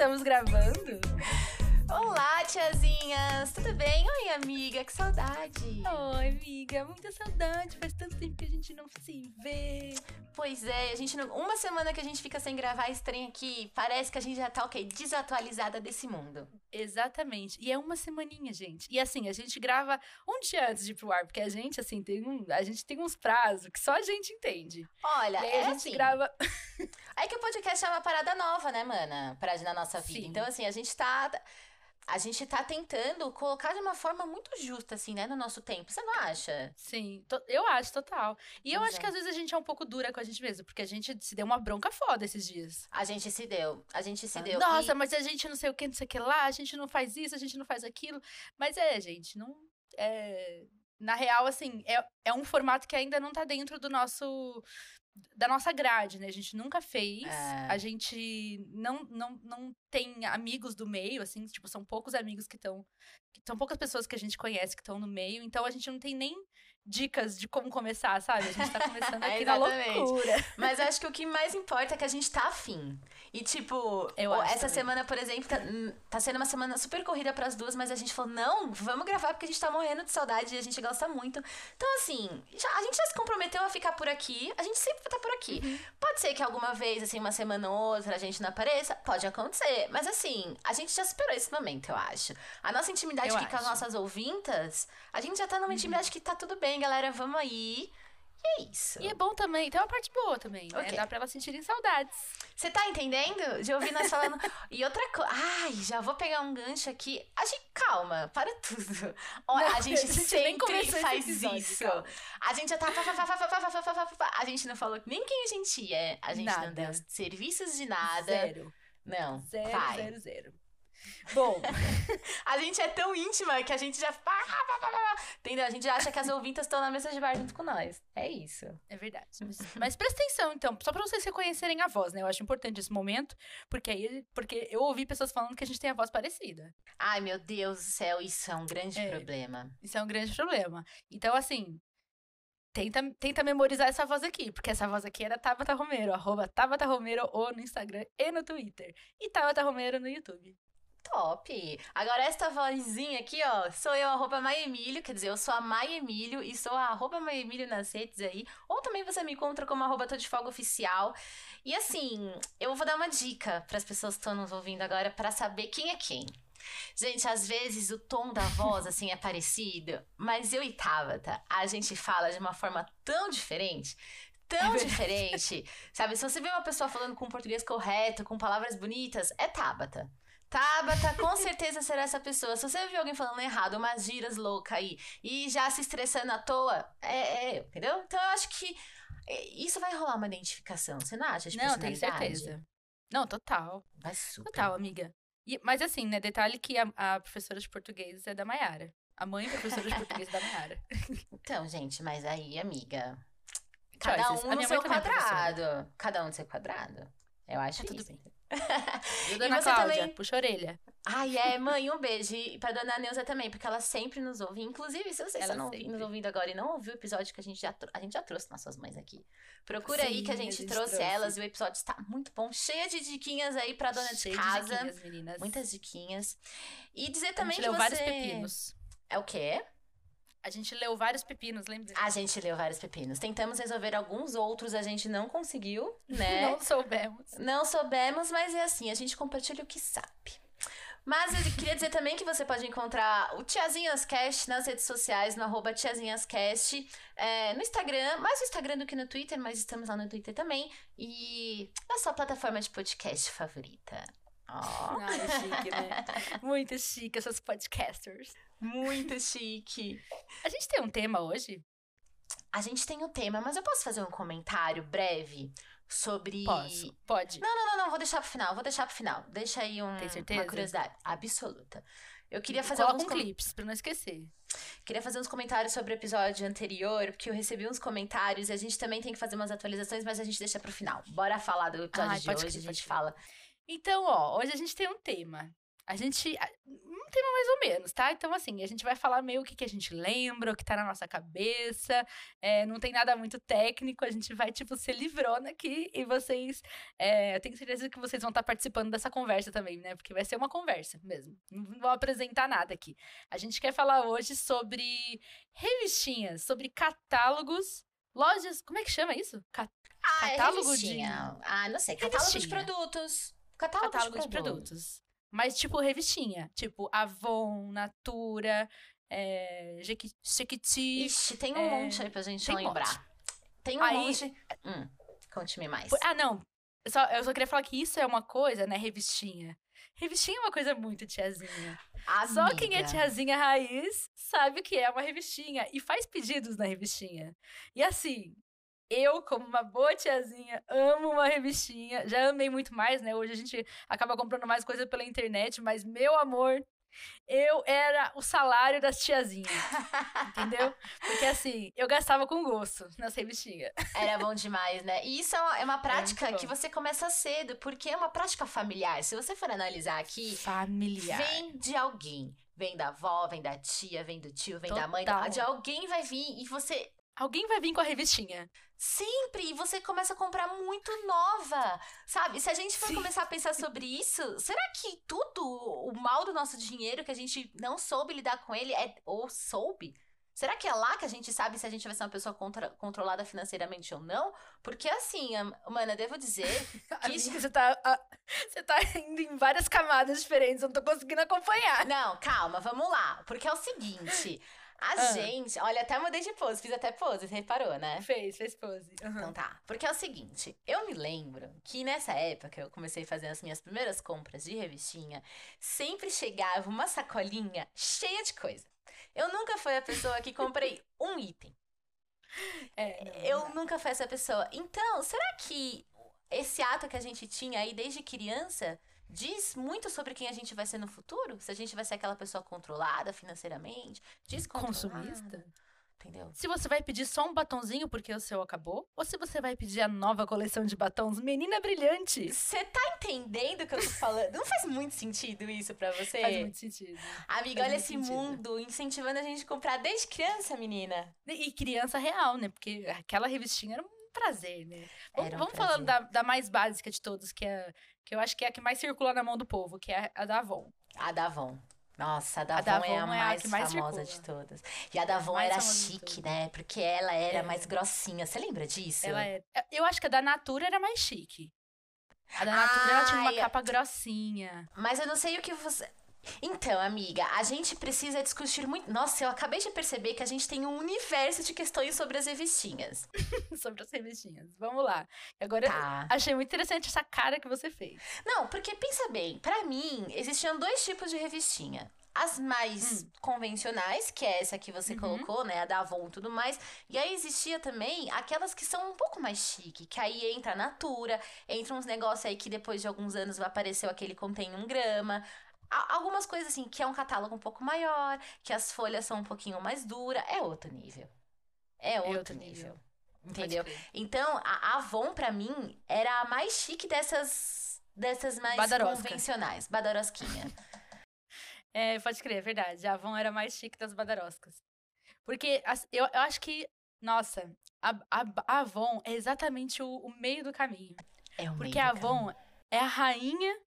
estamos gravando. Olá, tiazinhas! Tudo bem? Oi, amiga, que saudade! Oi, amiga, muita saudade. Faz tanto tempo que a gente não se vê. Pois é, a gente não... uma semana que a gente fica sem gravar esse trem aqui, parece que a gente já tá, ok, desatualizada desse mundo. Exatamente. E é uma semaninha, gente. E assim, a gente grava um dia antes de ir pro ar, porque a gente, assim, tem um, a gente tem uns prazos que só a gente entende. Olha, E aí é a gente assim, grava. É que o podcast é uma parada nova, né, mana? Pra, na nossa vida. Sim. Então, assim, a gente tá. A gente tá tentando colocar de uma forma muito justa, assim, né, no nosso tempo. Você não acha? Sim, eu acho, total. E eu acho é. que às vezes a gente é um pouco dura com a gente mesmo, porque a gente se deu uma bronca foda esses dias. A gente se deu. A gente se deu. Nossa, E- mas a gente não sei o que, não sei o que lá, a gente não faz isso, a gente não faz aquilo. Mas é, gente, não. É, na real, assim, é, é um formato que ainda não tá dentro do nosso. Da nossa grade, né? A gente nunca fez. É. A gente não, não, não tem amigos do meio, assim, tipo, são poucos amigos que estão. São poucas pessoas que a gente conhece que estão no meio, então a gente não tem nem dicas de como começar, sabe? A gente tá começando aqui na loucura. Mas acho que o que mais importa é que a gente tá afim. E, tipo, Eu acho essa também. semana, por exemplo, tá, hum, tá sendo uma semana super corrida pras duas, mas a gente falou, não, vamos gravar porque a gente tá morrendo de saudade e a gente gosta muito. Então, assim, já- a gente já se comprometeu a ficar por aqui, a gente sempre estar por aqui. Uhum. Pode ser que alguma vez, assim, uma semana ou outra, a gente não apareça, pode acontecer. Mas, assim, a gente já superou esse momento, eu acho. A nossa intimidade Eu aqui com as. Uhum. nossas ouvintas, a gente já tá numa intimidade que tá tudo bem, galera, vamos aí. E é isso. E é bom também, tem uma parte boa também, né? Okay. Dá pra elas sentirem saudades. Você tá entendendo? Já ouvi nós falando. e outra coisa. Ai, já vou pegar um gancho aqui. A gente, calma, para tudo. Olha, não, a, gente a gente sempre faz episódio, isso. Calma. A gente já tá. A gente não falou nem quem a gente é. A gente nada. não deu serviços de nada. Zero. Não. Zero, vai. zero, zero. Bom, A gente é tão íntima que a gente já. Entendeu? A gente acha que as ouvintas estão na mesa de bar junto com nós. É isso. é verdade. Mas, mas presta atenção, então, só pra vocês reconhecerem a voz, né? Eu acho importante esse momento, porque aí, porque eu ouvi pessoas falando que a gente tem a voz parecida. Ai, meu Deus do céu, isso é um grande É. problema. Isso é um grande problema. Então, assim, tenta, tenta memorizar essa voz aqui, porque essa voz aqui era Tabata Romero, arroba Tabata Romero ou no Instagram e no Twitter. E Tabata Romero no YouTube. Top! Agora, esta vozinha aqui, ó, sou eu, arroba Maemílio, quer dizer, eu sou a Maemílio e sou a arroba Maemílio nas redes aí. Ou também você me encontra como arroba Tô de Folga Oficial. E assim, eu vou dar uma dica para as pessoas que estão nos ouvindo agora para saber quem é quem. Gente, às vezes o tom da voz, assim, é parecido, mas eu e Tabata, a gente fala de uma forma tão diferente, tão verdade. diferente, sabe? Se você vê uma pessoa falando com português correto, com palavras bonitas, é Tabata. Tabata, com certeza será essa pessoa. Se você viu alguém falando errado, umas giras loucas aí, e já se estressando à toa, é, é eu, entendeu? Então eu acho que é, isso vai rolar uma identificação, você não acha? De Não, tenho personalidade? certeza. Não, total. Vai super. Total, amiga. E- mas assim, né, detalhe que a, a professora de português é da Maiara. A mãe professora de português é da Maiara. Então, gente, mas aí, amiga. Cada Choices. um no seu é quadrado. Cada um no seu quadrado. Eu acho tudo isso. E a dona você Cláudia, também? puxa a orelha. Ai, é, mãe, um beijo. E pra dona Neuza também, porque ela sempre nos ouve. Inclusive, se você Ela está não ouvi- nos ouvindo agora e não ouviu o episódio que a gente já, tro- a gente já trouxe nossas mães aqui. Procura aí Sim, que a a gente, gente trouxe, trouxe. elas e o episódio está muito bom. Cheia de diquinhas aí pra dona Cheio de casa. diquinhas, meninas. Muitas diquinhas. E dizer A também gente que você... vários pepinos. É o quê? A gente leu vários pepinos, lembra? A gente leu vários pepinos. Tentamos resolver alguns outros, a gente não conseguiu, né? Não soubemos. Não soubemos, mas é assim, a gente compartilha o que sabe. Mas eu queria dizer também que você pode encontrar o Tiazinhascast nas redes sociais, no arroba Tiazinhascast, é, no Instagram, mais no Instagram do que no Twitter, mas estamos lá no Twitter também. E na sua plataforma de podcast favorita. Ó, Ai, chique, né? Muito chique essas podcasters. Muito chique. A gente tem um tema hoje? A gente tem o tema, mas eu posso fazer um comentário breve sobre. Posso. Pode. Não, não, não, não, vou deixar pro final, vou deixar pro final. Deixa aí um, uma curiosidade absoluta. Eu queria fazer Coloca alguns um com- clipes, pra não esquecer. Queria fazer uns comentários sobre o episódio anterior, porque eu recebi uns comentários e a gente também tem que fazer umas atualizações, mas a gente deixa pro final. Bora falar do episódio Ai, de pode hoje, a gente fala. Então, ó, hoje a gente tem um tema. A gente. Um tema mais ou menos, tá? Então, assim, a gente vai falar meio o que, que a gente lembra, o que tá na nossa cabeça. É, não tem nada muito técnico, a gente vai, tipo, ser livrona aqui e vocês. É, eu tenho certeza que vocês vão estar tá participando dessa conversa também, né? Porque vai ser uma conversa mesmo. Não vou apresentar nada aqui. A gente quer falar hoje sobre revistinhas, sobre catálogos, lojas. Como é que chama isso? Ca ah, é catálogo é de. Ah, não sei. Catálogo revistinha. de produtos. Catálogo, catálogo de, produtos. de produtos. Mas, tipo, revistinha. Tipo, Avon, Natura, é, Jequiti. Ixi, tem um é, monte aí pra gente tem lembrar. Monte. Tem um aí, monte. Hum, Conte-me mais. Ah, não. Só, eu só queria falar que isso é uma coisa, né? Revistinha. Revistinha é uma coisa muito tiazinha. Amiga. Só quem é tiazinha raiz sabe o que é uma revistinha e faz pedidos na revistinha. E assim, eu, como uma boa tiazinha, amo uma revistinha. Já amei muito mais, né? Hoje a gente acaba comprando mais coisa pela internet, mas meu amor, eu era o salário das tiazinhas. entendeu? Porque assim, eu gastava com gosto nas revistinhas. Era bom demais, né? E isso é uma, é uma prática é que você começa cedo, porque é uma prática familiar. Se você for analisar aqui. Familiar. Vem de alguém. Vem da avó, vem da tia, vem do tio, vem Total. da mãe. De alguém vai vir e você Alguém vai vir com a revistinha. Sempre! E você começa a comprar muito nova, sabe? Se a gente for Sim. começar a pensar sobre isso, será que tudo o mal do nosso dinheiro que a gente não soube lidar com ele é ou soube? Será que é lá que a gente sabe se a gente vai ser uma pessoa contra, controlada financeiramente ou não? Porque assim, mana, devo dizer que Amiga, você tá você tá indo em várias camadas diferentes, eu não tô conseguindo acompanhar. Não, calma, vamos lá. Porque é o seguinte, a ah. gente, olha, até mudei de pose, fiz até pose, você reparou, né? Fez, fez pose. Uhum. Então tá. Porque é o seguinte, eu me lembro que nessa época eu comecei a fazer as minhas primeiras compras de revistinha, sempre chegava uma sacolinha cheia de coisa. Eu nunca fui a pessoa que comprei um item. É, não, eu não. nunca fui essa pessoa. Então, será que esse ato que a gente tinha aí desde criança diz muito sobre quem a gente vai ser no futuro. Se a gente vai ser aquela pessoa controlada financeiramente, Consumista. Entendeu? Se você vai pedir só um batonzinho porque o seu acabou, ou se você vai pedir a nova coleção de batons Menina Brilhante. Você tá entendendo o que eu tô falando? Não faz muito sentido isso para você? Faz muito sentido. Amiga, faz olha esse sentido. mundo incentivando a gente a comprar desde criança, menina. E criança real, né? Porque aquela revistinha era um prazer, né? Vamos, um vamos prazer. falando da, da mais básica de todos, que é que eu acho que é a que mais circula na mão do povo, que é a da Avon. A da Avon. Nossa, a da, a Avon, é a mais, é a mais famosa circula. de todas. E a da Avon é era chique, né? Porque ela era é. mais grossinha. Você lembra disso? Ela era. Eu acho que a da Natura era mais chique. A da Natura Ai, ela tinha uma capa grossinha. Mas eu não sei o que você. Então, amiga, a gente precisa discutir muito. Nossa, eu acabei de perceber que a gente tem um universo de questões sobre as revistinhas. sobre as revistinhas. Vamos lá. Agora, tá. achei muito interessante essa cara que você fez. Não, porque pensa bem, para mim, existiam dois tipos de revistinha. As mais hum. convencionais, que é essa que você uhum. colocou, né? A da Avon e tudo mais. E aí existia também aquelas que são um pouco mais chique, que aí entra a Natura, entra uns negócios aí que depois de alguns anos vai aparecer aquele contém um grama algumas coisas assim, que é um catálogo um pouco maior, que as folhas são um pouquinho mais duras, é outro nível. É, é outro, é outro nível. nível. Entendeu? Então, a Avon, para mim, era a mais chique dessas, dessas mais Badarosca. convencionais. Badarosquinha. é, pode crer, é verdade. A Avon era mais chique das badaroscas. Porque eu, eu acho que, nossa, a, a, a Avon é exatamente o, o, meio do caminho. É o Porque a Avon caminho. é a rainha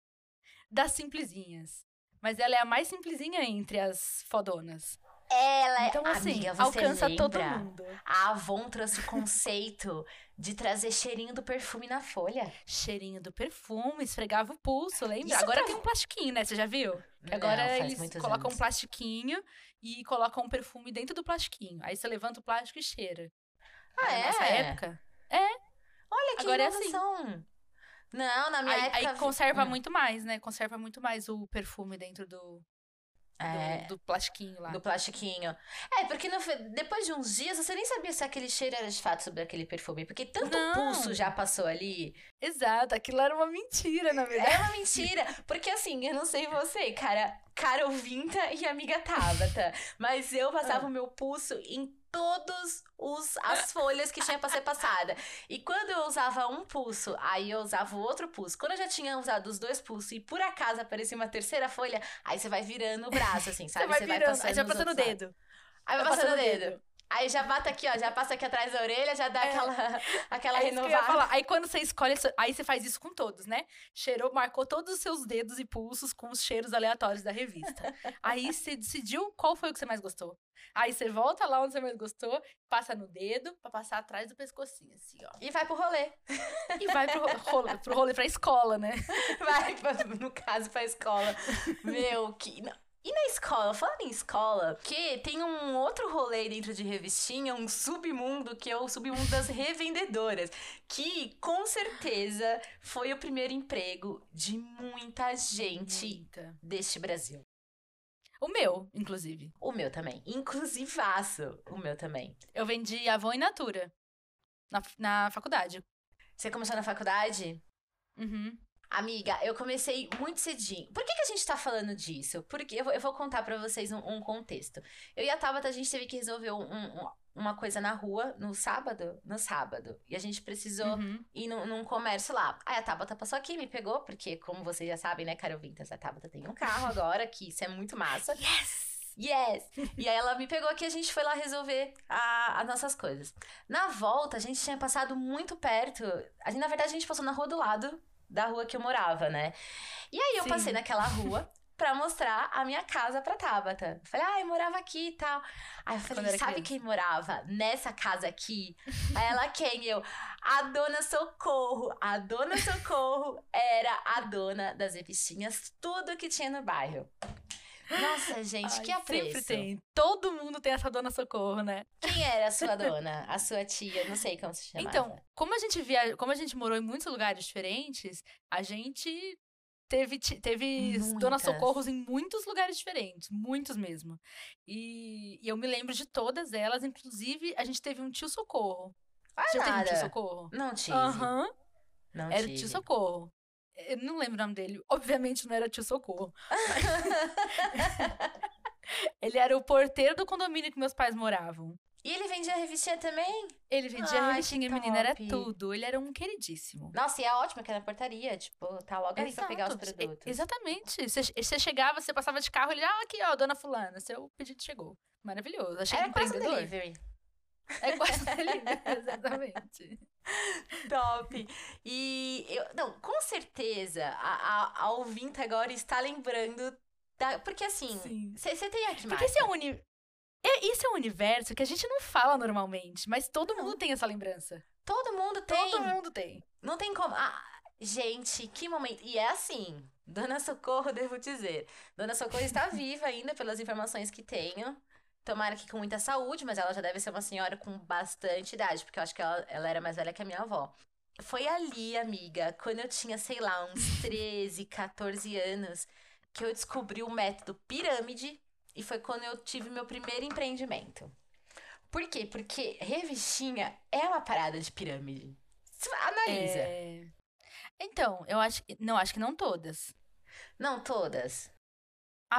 das simplesinhas. Mas ela é a mais simplesinha entre as fodonas. Ela é. Então, assim, amiga, alcança lembra? todo mundo. A Avon trouxe o conceito de trazer cheirinho do perfume na folha. Cheirinho do perfume, esfregava o pulso, lembra? Isso agora tá... tem um plastiquinho, né? Você já viu? Que agora Não, eles colocam anos. um plastiquinho e colocam um perfume dentro do plastiquinho. Aí você levanta o plástico e cheira. Ah, é? Nessa época. É. Olha que agora inovação. É assim. Não, na minha aí, época. Aí conserva hum. muito mais, né? Conserva muito mais o perfume dentro do. É, do, do, plastiquinho lá. Do plastiquinho. É, porque no, depois de uns dias você nem sabia se aquele cheiro era de fato sobre aquele perfume. Porque tanto Não. pulso já passou ali. Exato, aquilo era uma mentira, na verdade. Era uma mentira. Porque assim, eu não sei você, cara. Cara ouvinta e amiga Tabata. mas eu passava ah. o meu pulso em todas as folhas que tinha pra ser passada. E quando eu usava um pulso, aí eu usava o outro pulso. Quando eu já tinha usado os dois pulsos e por acaso aparecia uma terceira folha, aí você vai virando o braço, assim, sabe? Você vai virando, passando aí já os passa no outros lados. dedo. Aí vai Vai passando o passando o dedo. Aí já bata aqui, ó, já passa aqui atrás da orelha, já dá É. aquela, aquela É renovada. Aí quando você escolhe, aí você faz isso com todos, né? Cheirou, marcou todos os seus dedos e pulsos com os cheiros aleatórios da revista. aí você decidiu qual foi o que você mais gostou. Aí você volta lá onde você mais gostou, passa no dedo pra passar atrás do pescocinho, assim, ó. E vai pro rolê. E vai pro rolê, pro rolê pra escola, né? Vai, pra- no caso, pra escola. Meu, que. E na escola, falando em escola, que tem um outro rolê dentro de revistinha, um submundo, que é o submundo das revendedoras. Que com certeza foi o primeiro emprego de muita gente Muita. deste Brasil. O meu, inclusive. O meu também. Inclusivaço, o meu também. Eu vendi Avon e Natura. Na, na faculdade. Você começou na faculdade? Uhum. Amiga, eu comecei muito cedinho. Por que, que a gente tá falando disso? Porque eu vou, eu vou contar pra vocês um, um contexto. Eu e a Tabata, a gente teve que resolver um- um- uma coisa na rua no sábado. No sábado. E a gente precisou Uhum. ir num, num comércio lá. Aí a Tabata passou aqui, me pegou, porque, como vocês já sabem, né, Carol Vintas, a Tabata tem um carro agora, que isso é muito massa. Yes! Yes! E aí ela me pegou aqui e a gente foi lá resolver a- as nossas coisas. Na volta, a gente tinha passado muito perto. A gente, na verdade, a gente passou na rua do lado da rua que eu morava, né? E aí eu Sim. passei naquela rua pra mostrar a minha casa pra Tabata. Falei, ah, eu morava aqui e tal. Aí eu falei, sabe criança. quem morava nessa casa aqui? Aí ela, quem? Eu, a dona Socorro. A dona Socorro era a dona das revistinhas, tudo que tinha no bairro. Nossa, gente, Ai, que apreço. Sempre tem. Todo mundo tem essa dona Socorro, né? Quem era a sua dona? A sua tia? Não sei como se chamava. Então, como a gente via, como a gente morou em muitos lugares diferentes, a gente teve teve dona Muitas. Socorros em muitos lugares diferentes, muitos mesmo. E, e eu me lembro de todas elas, inclusive a gente teve um tio Socorro. Vai Já teve um tio nada. Socorro? Não tive. Aham. Não Era o tive. tio Socorro. Eu não lembro o nome dele. Obviamente não era tio Socorro. Ele era o porteiro do condomínio que meus pais moravam. E ele vendia revistinha também? Ele vendia Ai, revistinha, menina, era tudo. Ele era um queridíssimo. Nossa, e é ótimo que é na portaria. Tipo, tá logo ali pra pegar os Exato. produtos. Exatamente. Você, chegava, você passava de carro, ele, ah, aqui, ó, dona fulana, seu pedido chegou. Maravilhoso. Achei Era quase um empreendedor. delivery. É quase delivery, exatamente. Top. E eu, não, com certeza a, a, a ouvinte agora está lembrando da, porque assim, Sim. você tem aqui. Porque esse é um uni... é, Esse é um universo que a gente não fala normalmente, mas todo mundo tem essa lembrança. Todo mundo tem. Todo mundo tem. Não tem como. Ah, gente, que momento. E é assim, Dona Socorro, devo dizer. Dona Socorro está viva ainda, pelas informações que tenho. Tomara que com muita saúde, mas ela já deve ser uma senhora com bastante idade, porque eu acho que ela, ela era mais velha que a minha avó. Foi ali, amiga, quando eu tinha, sei lá, uns 13, 14 anos, que eu descobri o método pirâmide e foi quando eu tive meu primeiro empreendimento. Por quê? Porque revistinha é uma parada de pirâmide. Analisa. É... Então, eu acho que. Não, acho que não todas. Não todas.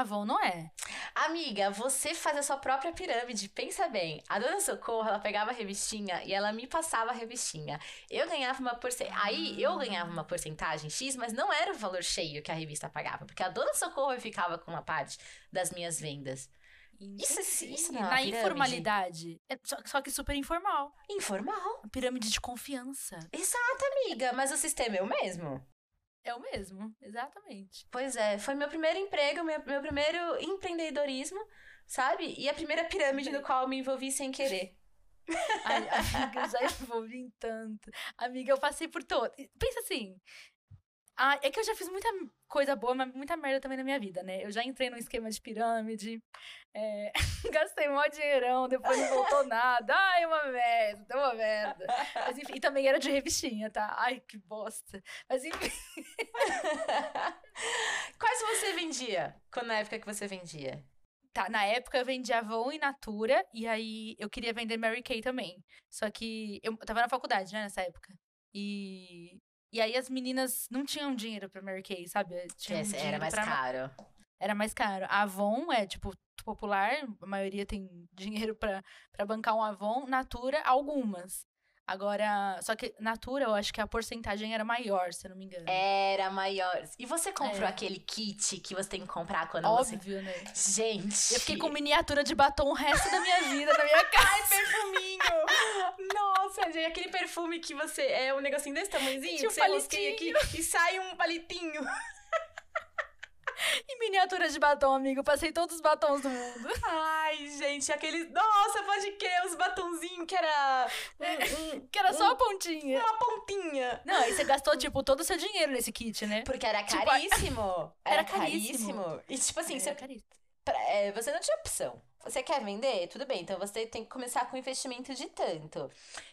Avon não é. Amiga, você faz a sua própria pirâmide. Pensa bem. A dona Socorro, ela pegava a revistinha e ela me passava a revistinha. Eu ganhava uma porcentagem. Aí eu ganhava uma porcentagem X, mas não era o valor cheio que a revista pagava. Porque a dona Socorro ficava com uma parte das minhas vendas. Isso- isso não é Na informalidade. É só, só que super informal. Informal. Pirâmide de confiança. Exato, amiga. Mas o sistema é o mesmo. É o mesmo, exatamente. Pois é, foi meu primeiro emprego, meu, meu primeiro empreendedorismo, sabe? E a primeira pirâmide no qual eu me envolvi sem querer. Ai, amiga, eu já envolvi em tanto. Amiga, eu passei por todo. Pensa assim. Ah, é que eu já fiz muita coisa boa, mas muita merda também na minha vida, né? Eu já entrei num esquema de pirâmide, é, gastei mó dinheirão, depois não voltou nada. Ai, uma merda, uma merda. Mas enfim, e também era de revistinha, tá? Ai, que bosta. Mas enfim. Quais você vendia? Quando na época que você vendia? Tá, na época eu vendia Avon e Natura, e aí eu queria vender Mary Kay também. Só que eu tava na faculdade, né, nessa época. E, e aí as meninas não tinham dinheiro pra Mary Kay, sabe? Tinham Esse era mais pra- caro. Era mais caro. A Avon é, tipo, popular, a maioria tem dinheiro pra pra bancar um Avon. Natura, algumas. Agora, só que Natura, eu acho que a porcentagem era maior, se eu não me engano. Era maior. E você comprou É. aquele kit que você tem que comprar quando você. Óbvio, né? Gente. Eu fiquei com miniatura de batom o resto da minha vida na minha casa. Ai, perfuminho! Nossa, gente, aquele perfume que você. É um negocinho desse tamanhozinho que um você rosqueia aqui e sai um palitinho. E miniatura de batom, amigo. Passei todos os batons do mundo. Ai, gente, aqueles. Nossa, pode crer, os batonzinhos que era. um- um- Que era só a pontinha. uma pontinha. Não, aí você gastou, tipo, todo o seu dinheiro nesse kit, né? Porque era Tipo, caríssimo. Era, era caríssimo. caríssimo. E tipo assim, você Era caríssimo. pra- é, você não tinha opção. Você quer vender? Tudo bem, então você tem que começar com investimento de tanto.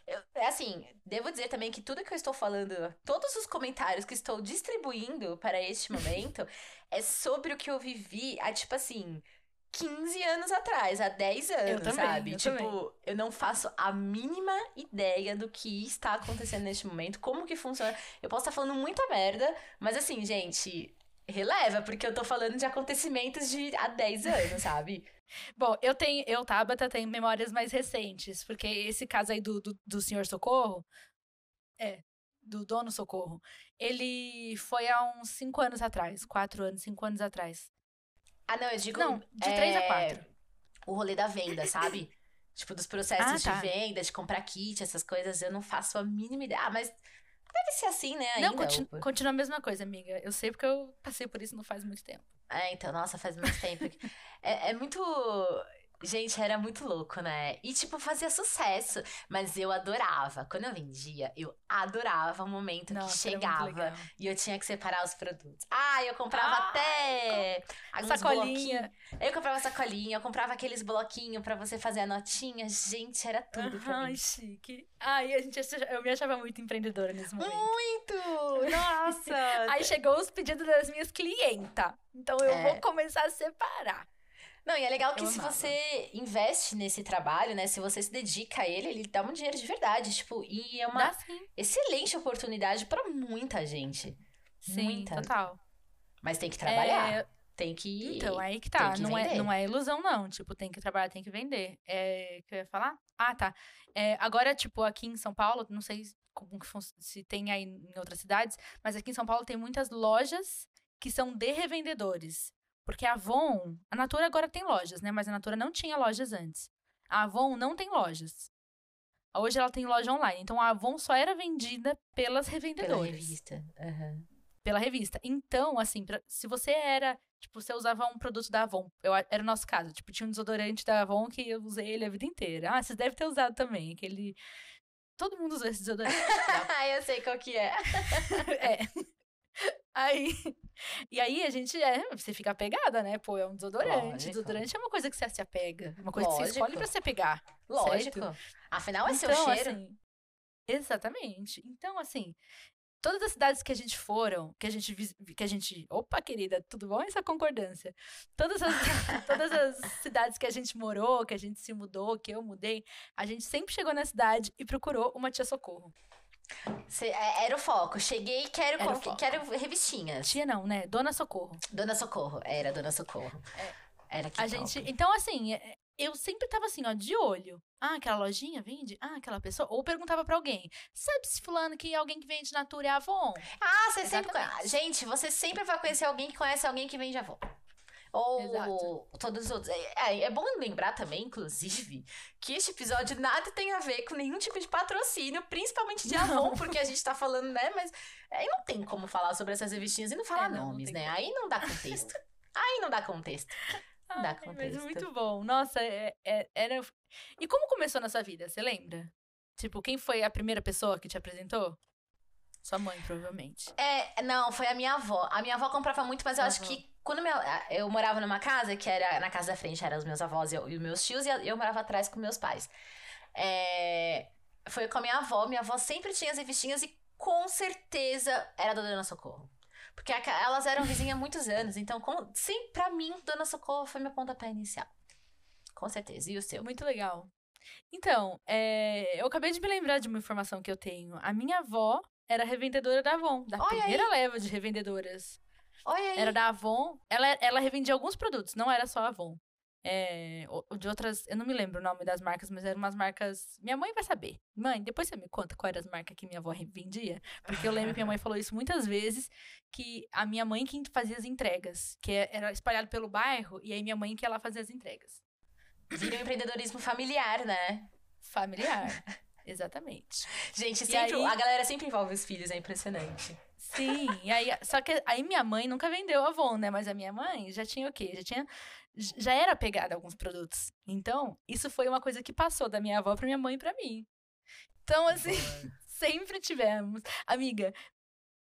Eu- é assim, devo dizer também que tudo que eu estou falando, todos os comentários que estou distribuindo para este momento, é sobre o que eu vivi há, tipo assim, 15 anos atrás, há 10 anos, também, sabe? eu tipo, também. eu não faço a mínima ideia do que está acontecendo neste momento, como que funciona. Eu posso estar falando muita merda, mas assim, gente, releva, porque eu tô falando de acontecimentos de há 10 anos, sabe? Bom, eu tenho, eu, Tabata, tenho memórias mais recentes, porque esse caso aí do, do, do senhor Socorro, é, do dono Socorro, ele foi há uns cinco anos atrás, quatro anos, cinco anos atrás. Ah, não, eu digo. Não, de três a é, quatro. O rolê da venda, sabe? Tipo, dos processos Ah, tá. de venda, de comprar kit, essas coisas, eu não faço a mínima ideia. Ah, mas deve ser assim, né? Ainda. Não, continu- continua a mesma coisa, amiga. Eu sei porque eu passei por isso não faz muito tempo. É, então, nossa, faz muito tempo. é, é muito. Gente, era muito louco, né? E, tipo, fazia sucesso. Mas eu adorava. Quando eu vendia, eu adorava o momento Nossa, que chegava e eu tinha que separar os produtos. Ah, eu comprava Ah, até. uns Sacolinha. Eu comprava sacolinha, eu comprava aqueles bloquinhos pra você fazer a notinha. Gente, era tudo pra mim. chique. Ai, a gente, eu me achava muito empreendedora nesse momento. Muito! Nossa! Aí chegou os pedidos das minhas clientas. Então eu É. vou começar a separar. Não, e é legal que Eu se amava. você investe nesse trabalho, né? Se você se dedica a ele, ele dá um dinheiro de verdade. Tipo, e é uma Dá excelente oportunidade pra muita gente. Sim, Muita. total. Mas tem que trabalhar. É, Tem que. então, aí que tá. que não, é, não é ilusão, não. Tipo, tem que trabalhar, tem que vender. É, que eu ia falar? Ah, tá. É, agora, tipo, aqui em São Paulo, não sei como que se tem aí em outras cidades, mas aqui em São Paulo tem muitas lojas que são de revendedores. Porque a Avon, a Natura agora tem lojas, né? Mas a Natura não tinha lojas antes. A Avon não tem lojas. Hoje ela tem loja online. Então a Avon só era vendida pelas Pela revendedoras revista. Aham. pela revista. Então, assim, pra- se você era, tipo, você usava um produto da Avon, eu, era o nosso caso, tipo, tinha um desodorante da Avon que eu usei ele a vida inteira. Ah, vocês devem ter usado também, aquele... Todo mundo usou esse desodorante. Ah, eu sei qual que é. é. Aí... E aí a gente, é, você fica apegada, né? Pô, é um desodorante. Lógico. Desodorante é uma coisa que você se apega. Uma coisa que você Lógico. escolhe pra você pegar. Lógico. Certo? Afinal, é seu Então, cheiro. assim, exatamente. Então, assim, todas as cidades que a gente foram, que a gente que a gente, opa, querida, tudo bom essa concordância? Todas as todas as cidades que a gente morou, que a gente se mudou, que eu mudei, a gente sempre chegou na cidade e procurou uma tia socorro. É- era o foco. Cheguei, quero, quero revistinhas. Tia não, né? Dona Socorro. Dona Socorro. Era Dona Socorro. Era que A gente, então assim, é- eu sempre tava assim, ó, de olho. Ah, aquela lojinha vende? Ah, aquela pessoa. Ou perguntava pra alguém: sabe se fulano que alguém que vende Natura é Avon? Ah, você sempre. Exatamente. conhe- Gente, você sempre vai conhecer alguém que conhece alguém que vende avô. Ou Exato. todos os outros. É, é- é bom lembrar também, inclusive, que este episódio nada tem a ver com nenhum tipo de patrocínio, principalmente de Não. Avon, porque a gente tá falando, né? Mas aí não tem como falar sobre essas revistinhas e não falar É, não, não nomes, tem né? como. Aí não dá contexto. aí não dá contexto. Não dá Ai, mas contexto. muito bom. Nossa, é- é- era. E como começou na sua vida? Você lembra? Tipo, quem foi a primeira pessoa que te apresentou? Sua mãe, provavelmente. É, não, foi a minha avó. A minha avó comprava muito, mas eu acho que quando eu morava numa casa, que era na casa da frente, eram os meus avós e, eu- e os meus tios, e eu morava atrás com meus pais. É, foi com a minha avó. Minha avó sempre tinha as revistinhas e com certeza era da Dona Socorro. Porque elas eram vizinhas há muitos anos, então, com, sim, pra mim, Dona Socorro foi meu pontapé inicial. Com certeza. E o seu? Muito legal. Então, é, eu acabei de me lembrar de uma informação que eu tenho. A minha avó era revendedora da Avon, da Olha primeira leva de revendedoras. Olha aí. Era da Avon. Ela, ela revendia alguns produtos, não era só a Avon. É, de outras, eu não me lembro o nome das marcas, mas eram umas marcas. Minha mãe vai saber. Mãe, depois você me conta qual era as marcas que minha avó vendia. Porque eu lembro que minha mãe falou isso muitas vezes, que a minha mãe que fazia as entregas, que é- era espalhado pelo bairro, e aí minha mãe que ia lá fazer as entregas. Vira um empreendedorismo familiar, né? Familiar. Exatamente. Gente, sempre, aí- a galera sempre envolve os filhos, é impressionante. Sim, e aí, só que aí minha mãe nunca vendeu Avon, né? Mas a minha mãe já tinha o quê? Já tinha, já era pegada a alguns produtos. Então, isso foi uma coisa que passou da minha avó pra minha mãe e pra mim. Então, assim, sempre tivemos. Amiga,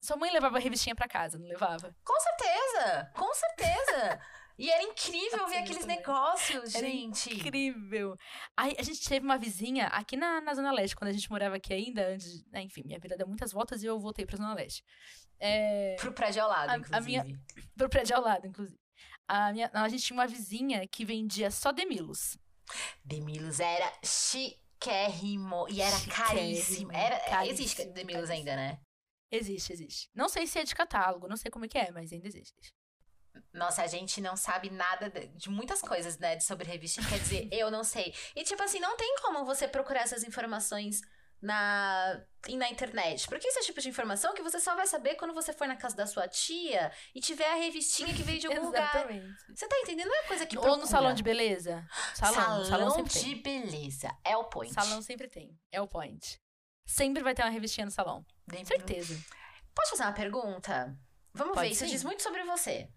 sua mãe levava revistinha pra casa, não levava? Com certeza! Com certeza! E era incrível ver aqueles negócios, Era gente. Incrível. Aí a gente teve uma vizinha aqui na, na Zona Leste, quando a gente morava aqui ainda, antes, né, enfim, minha vida deu muitas voltas e eu voltei pra Zona Leste. É, Pro prédio ao lado, A- a inclusive. minha- pro prédio ao lado, inclusive. A, minha, a gente tinha uma vizinha que vendia só Demilos. Demilos era chiquérrimo e era Chiquérrimo, caríssimo. Era, caríssimo, existe Demilos caríssimo. ainda, né? Existe, existe. Não sei se é de catálogo, não sei como é que é, mas ainda existe. Nossa, a gente não sabe nada de, de muitas coisas, né, de sobre revista. Quer dizer, eu não sei. E, tipo assim, não tem como você procurar essas informações na, na internet. Porque esse é o tipo de informação que você só vai saber quando você for na casa da sua tia e tiver a revistinha que veio de algum lugar. Exatamente. Você tá entendendo? Não é coisa que Ou procura. no salão de beleza. Salão, Salão, salão, de tem. beleza. É o point. Salão sempre tem. É o point. Sempre vai ter uma revistinha no salão. Demilos. Certeza. Posso fazer uma pergunta? Vamos Pode ver, isso sim. diz muito sobre você.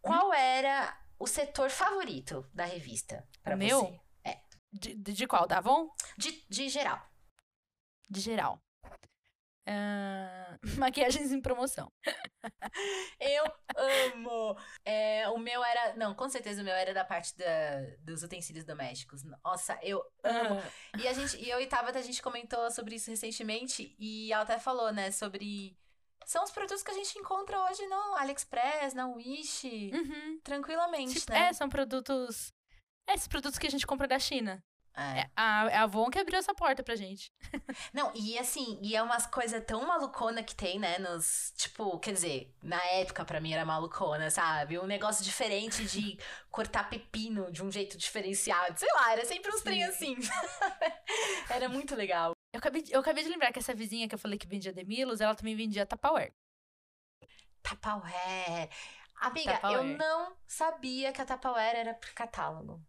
Qual era o setor favorito da revista pra O meu? você? De, de, qual? Da Avon? De, de geral. De geral. Ah, maquiagens em promoção. Eu amo! É, o meu era. Não, com certeza o meu era da parte da, dos utensílios domésticos. Nossa, eu amo. Ah, E a gente, e eu e Tabata, a gente comentou sobre isso recentemente e ela até falou, né, sobre. São os produtos que a gente encontra hoje no AliExpress, na Wish, uhum. tranquilamente, Tipo, né? É, são produtos. é, Esses produtos que a gente compra da China. É. É a, é a Avon que abriu essa porta pra gente. Não, e assim, e é umas coisas tão malucona que tem, né? Nos. Tipo, quer dizer, na época pra mim era malucona, sabe? Um negócio diferente de cortar pepino de um jeito diferenciado. Sei lá, era sempre uns trem assim. era muito legal. Eu acabei, de- eu acabei de lembrar que essa vizinha que eu falei que vendia Demilos, ela também vendia Tupperware. Tupperware. Amiga, eu Tupperware. não sabia que a Tupperware era por catálogo.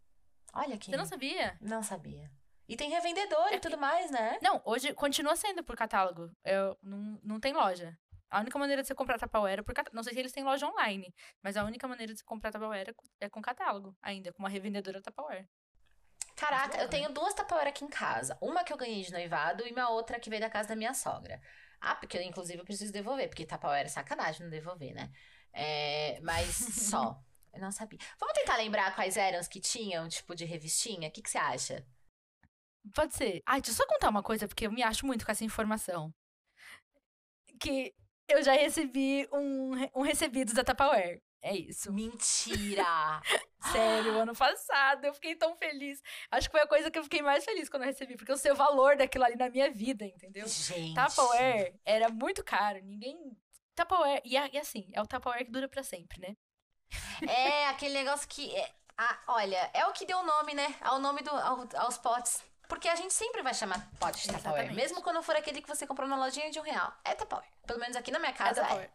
Olha aqui. Você não sabia? Não sabia. E tem revendedor É e tudo mais, né? Não, hoje continua sendo por catálogo. Eu, não, não tem loja. A única maneira de você comprar Tupperware é por catálogo. Não sei se eles têm loja online, mas a única maneira de você comprar Tupperware é com, é com catálogo, ainda, com uma revendedora Tupperware. Caraca, eu tenho duas Tupperware aqui em casa. Uma que eu ganhei de noivado e uma outra que veio da casa da minha sogra. Ah, porque eu, inclusive eu preciso devolver, porque Tupperware é sacanagem não devolver, né? É, mas só. Eu não sabia. Vamos tentar lembrar quais eram os que tinham, tipo, de revistinha? O que, que você acha? Pode ser. Ai, deixa eu só contar uma coisa, porque eu me acho muito com essa informação. Que eu já recebi um, um recebido da Tupperware. É isso. Mentira! Sério, ano passado eu fiquei tão feliz. Acho que foi a coisa que eu fiquei mais feliz quando eu recebi, porque eu sei o valor daquilo ali na minha vida, entendeu? Gente. Tupperware era muito caro, ninguém. Tupperware. E, a- e assim, é o Tupperware que dura pra sempre, né? É aquele negócio que. é- ah, olha, é o que deu nome, né? Ao nome do, ao- aos potes. Porque a gente sempre vai chamar pote de Tupperware. Mesmo quando for aquele que você comprou na lojinha de um real. É Tupperware. Pelo menos aqui na minha É casa é.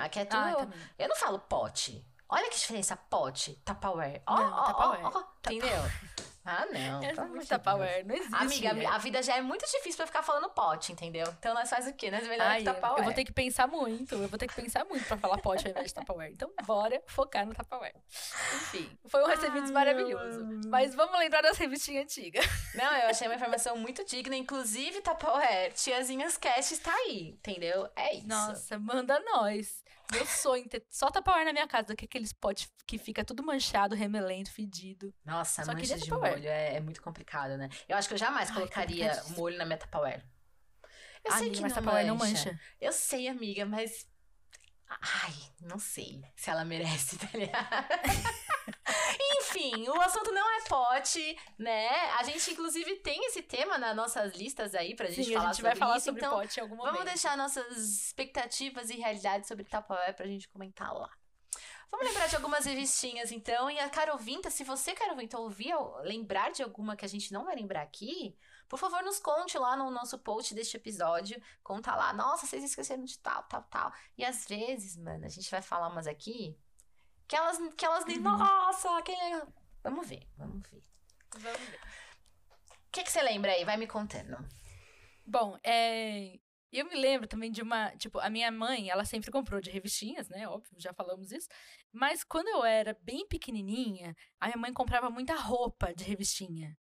Tupperware. Aqui é tudo. Ah, também. eu não falo pote. Olha que diferença, pote, Tupperware. Ó, ó, ó, ó, entendeu? Ah, não. É muito. Tupperware, não existe. Amiga, né? a vida já é muito difícil pra ficar falando pote, entendeu? Então nós faz o quê? Nós melhor Ai, que eu, Tupperware. eu vou ter que pensar muito, eu vou ter que pensar muito pra falar pote ao invés de Tupperware. Então, bora focar no Tupperware. Enfim, foi um recebido maravilhoso. eu. Mas vamos lembrar das revistinhas antigas. Não, eu achei uma informação muito digna. Inclusive, Tupperware, Tiazinhas Cast está aí, entendeu? É isso. Nossa, manda nós. Meu sonho ter só Tupperware na minha casa, que aqueles potes que fica tudo manchado, remelento, fedido. Nossa, Só queria de molho é, é muito complicado, né? Eu acho que eu jamais Ai, colocaria molho na minha Tupperware. Eu sei amiga, que mas não mancha. não mancha. Eu sei, amiga, mas... Ai, não sei se ela merece, tá ligado? Enfim, o assunto não é pote, né? A gente, inclusive, tem esse tema nas nossas listas aí pra gente Sim, falar a gente sobre vai falar isso. sobre então, pote em algum momento. Vamos deixar nossas expectativas e realidades sobre Tupperware pra gente comentar lá. Vamos lembrar de algumas revistinhas, então. E a Carol Vinta, se você, Carol Vinta, ouvir, lembrar de alguma que a gente não vai lembrar aqui, por favor, nos conte lá no nosso post deste episódio. Conta lá, nossa, vocês esqueceram de tal, tal, tal. E às vezes, mano, a gente vai falar umas aqui que elas, que elas uhum. nossa, aquele... Vamos ver, vamos ver. Vamos ver. O que, que você lembra aí? Vai me contando. Bom, é... eu me lembro também de uma. Tipo, a minha mãe, ela sempre comprou de revistinhas, né? Óbvio, já falamos isso. Mas quando eu era bem pequenininha, a minha mãe comprava muita roupa de revistinha.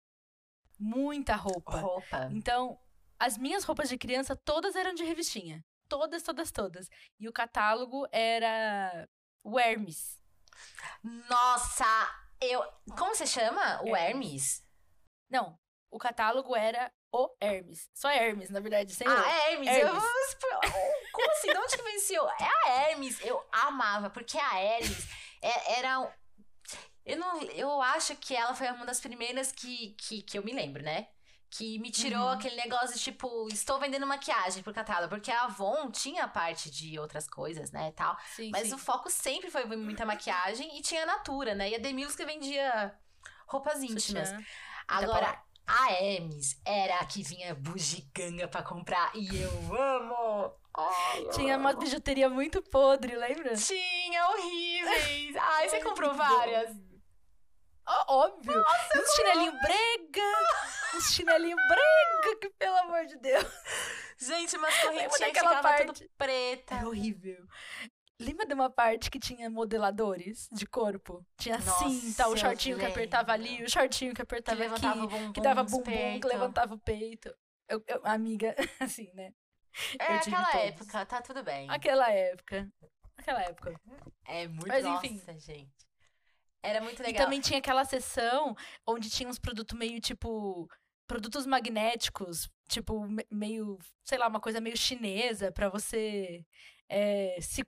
Muita roupa. Roupa. Então, as minhas roupas de criança todas eram de revistinha. Todas, todas, todas. E o catálogo era o Hermes. Nossa, eu. Como você chama? O Hermes? Não, o catálogo era o Hermes. Só Hermes, na verdade, sem Ah, Hermes. Hermes. Eu... Como assim? De onde que venceu? É a Hermes. Eu amava, porque a Hermes é, era. Eu, não, eu acho que ela foi uma das primeiras que, que, que eu me lembro, né? Que me tirou uhum. aquele negócio de, tipo, estou vendendo maquiagem pro catálogo. Porque a Avon tinha a parte de outras coisas, né, tal. Sim, mas sim. o foco sempre foi muita maquiagem e tinha a Natura, né? E a Demils que vendia roupas íntimas. Agora, a Hermes era a que vinha bugiganga pra comprar e eu amo! Tinha uma bijuteria muito podre, lembra? Tinha, horríveis! Ai, você comprou várias? Oh, óbvio! Nossa, uns chinelinho brega! uns chinelinho brega, que pelo amor de Deus! Gente, umas correntinhas que ficava parte... preta. É horrível. Lembra de uma parte que tinha modeladores de corpo? Tinha Nossa, cinta, o shortinho que apertava ali, o shortinho que apertava que aqui, bumbum, que dava bumbum, peito. que levantava o peito. Eu, eu, amiga, assim, né? É aquela época, tá tudo bem. Aquela época. Aquela época. É muito Mas, nossa, enfim. gente. Era muito legal. E também tinha aquela sessão onde tinha uns produtos meio tipo produtos magnéticos, tipo meio, sei lá, uma coisa meio chinesa para você é, se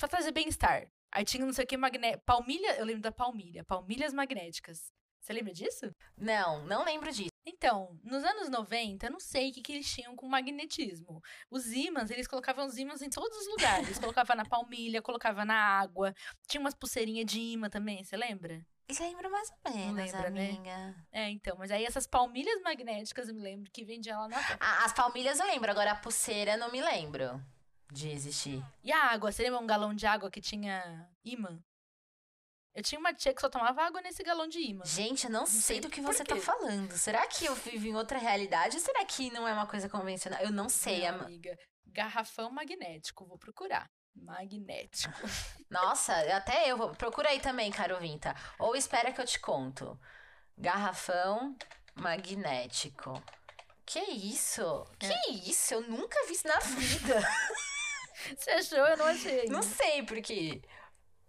Pra trazer bem-estar. Aí tinha não sei o que magnético. Palmilha, eu lembro da palmilha. Palmilhas magnéticas. Você lembra disso? Não, não lembro disso. Então, nos anos 90, eu não sei o que, que eles tinham com magnetismo. Os ímãs, eles colocavam os ímãs em todos os lugares. colocava na palmilha, colocava na água. Tinha umas pulseirinhas de imã também, você lembra? Lembro mais ou menos, lembra, né? amiga. Né? É, então, mas aí essas palmilhas magnéticas eu me lembro que vendia lá na. Ah, as palmilhas eu lembro, agora a pulseira eu não me lembro de existir. E a água? Você lembra um galão de água que tinha imã? Eu tinha uma tia que só tomava água nesse galão de imã. Gente, eu não, não sei, sei, do que você tá falando. Será que eu vivo em outra realidade ou será que não é uma coisa convencional? Eu não sei. Não, amiga. Garrafão magnético, vou procurar. Magnético. Nossa, até eu vou. Procura aí também, Caro Vinta. Ou espera que eu te conto. Garrafão magnético. Que isso? É. Que isso? Eu nunca vi isso na vida. Você achou? Eu não achei. Não sei, porque.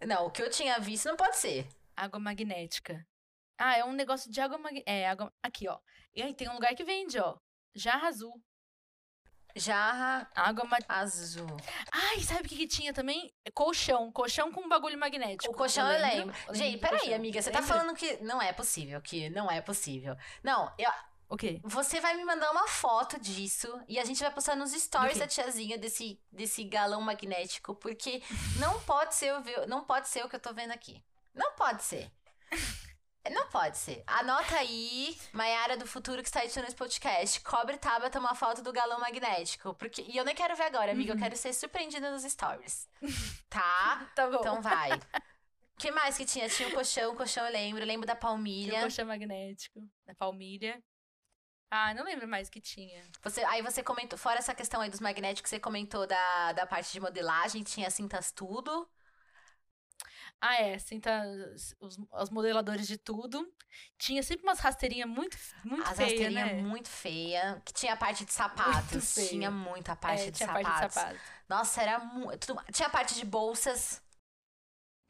Não, o que eu tinha visto não pode ser. Água magnética. Ah, é um negócio de água magnética. É, água. Aqui, ó. E aí tem um lugar que vende, ó. Jarra azul. Jarra água ma... azul. Ai, sabe o que, que tinha também? Colchão. Colchão com bagulho magnético. O colchão eu lembro. Eu lembro. Gente, peraí, amiga. Você tá falando que não é possível. Que não é possível. Não, eu, o quê? Você vai me mandar uma foto disso e a gente vai postar nos stories da tiazinha desse, desse galão magnético, porque não pode ser o, não pode ser o que eu tô vendo aqui. Não pode ser. Não pode ser. Anota aí, Maiara do Futuro que está editando esse podcast. Cobre Tabata uma foto do galão magnético. Porque... E eu nem quero ver agora, amiga. Uhum. Eu quero ser surpreendida nos stories. Tá? tá bom. Então vai. O que mais que tinha? Tinha o colchão, o colchão eu lembro. Eu lembro da palmilha. Tinha o colchão magnético, da palmilha. Ah, não lembro mais que tinha. Você, aí você comentou, fora essa questão aí dos magnéticos, você comentou da, da parte de modelagem, tinha cintas tudo. Ah, é, cintas, os, os modeladores de tudo. Tinha sempre umas rasteirinhas muito, muito As feia, né? muito feia, que tinha a parte de sapatos. Tinha muita parte, é, de, sapatos. parte de sapatos. Nossa, era muito... Tinha a parte de bolsas.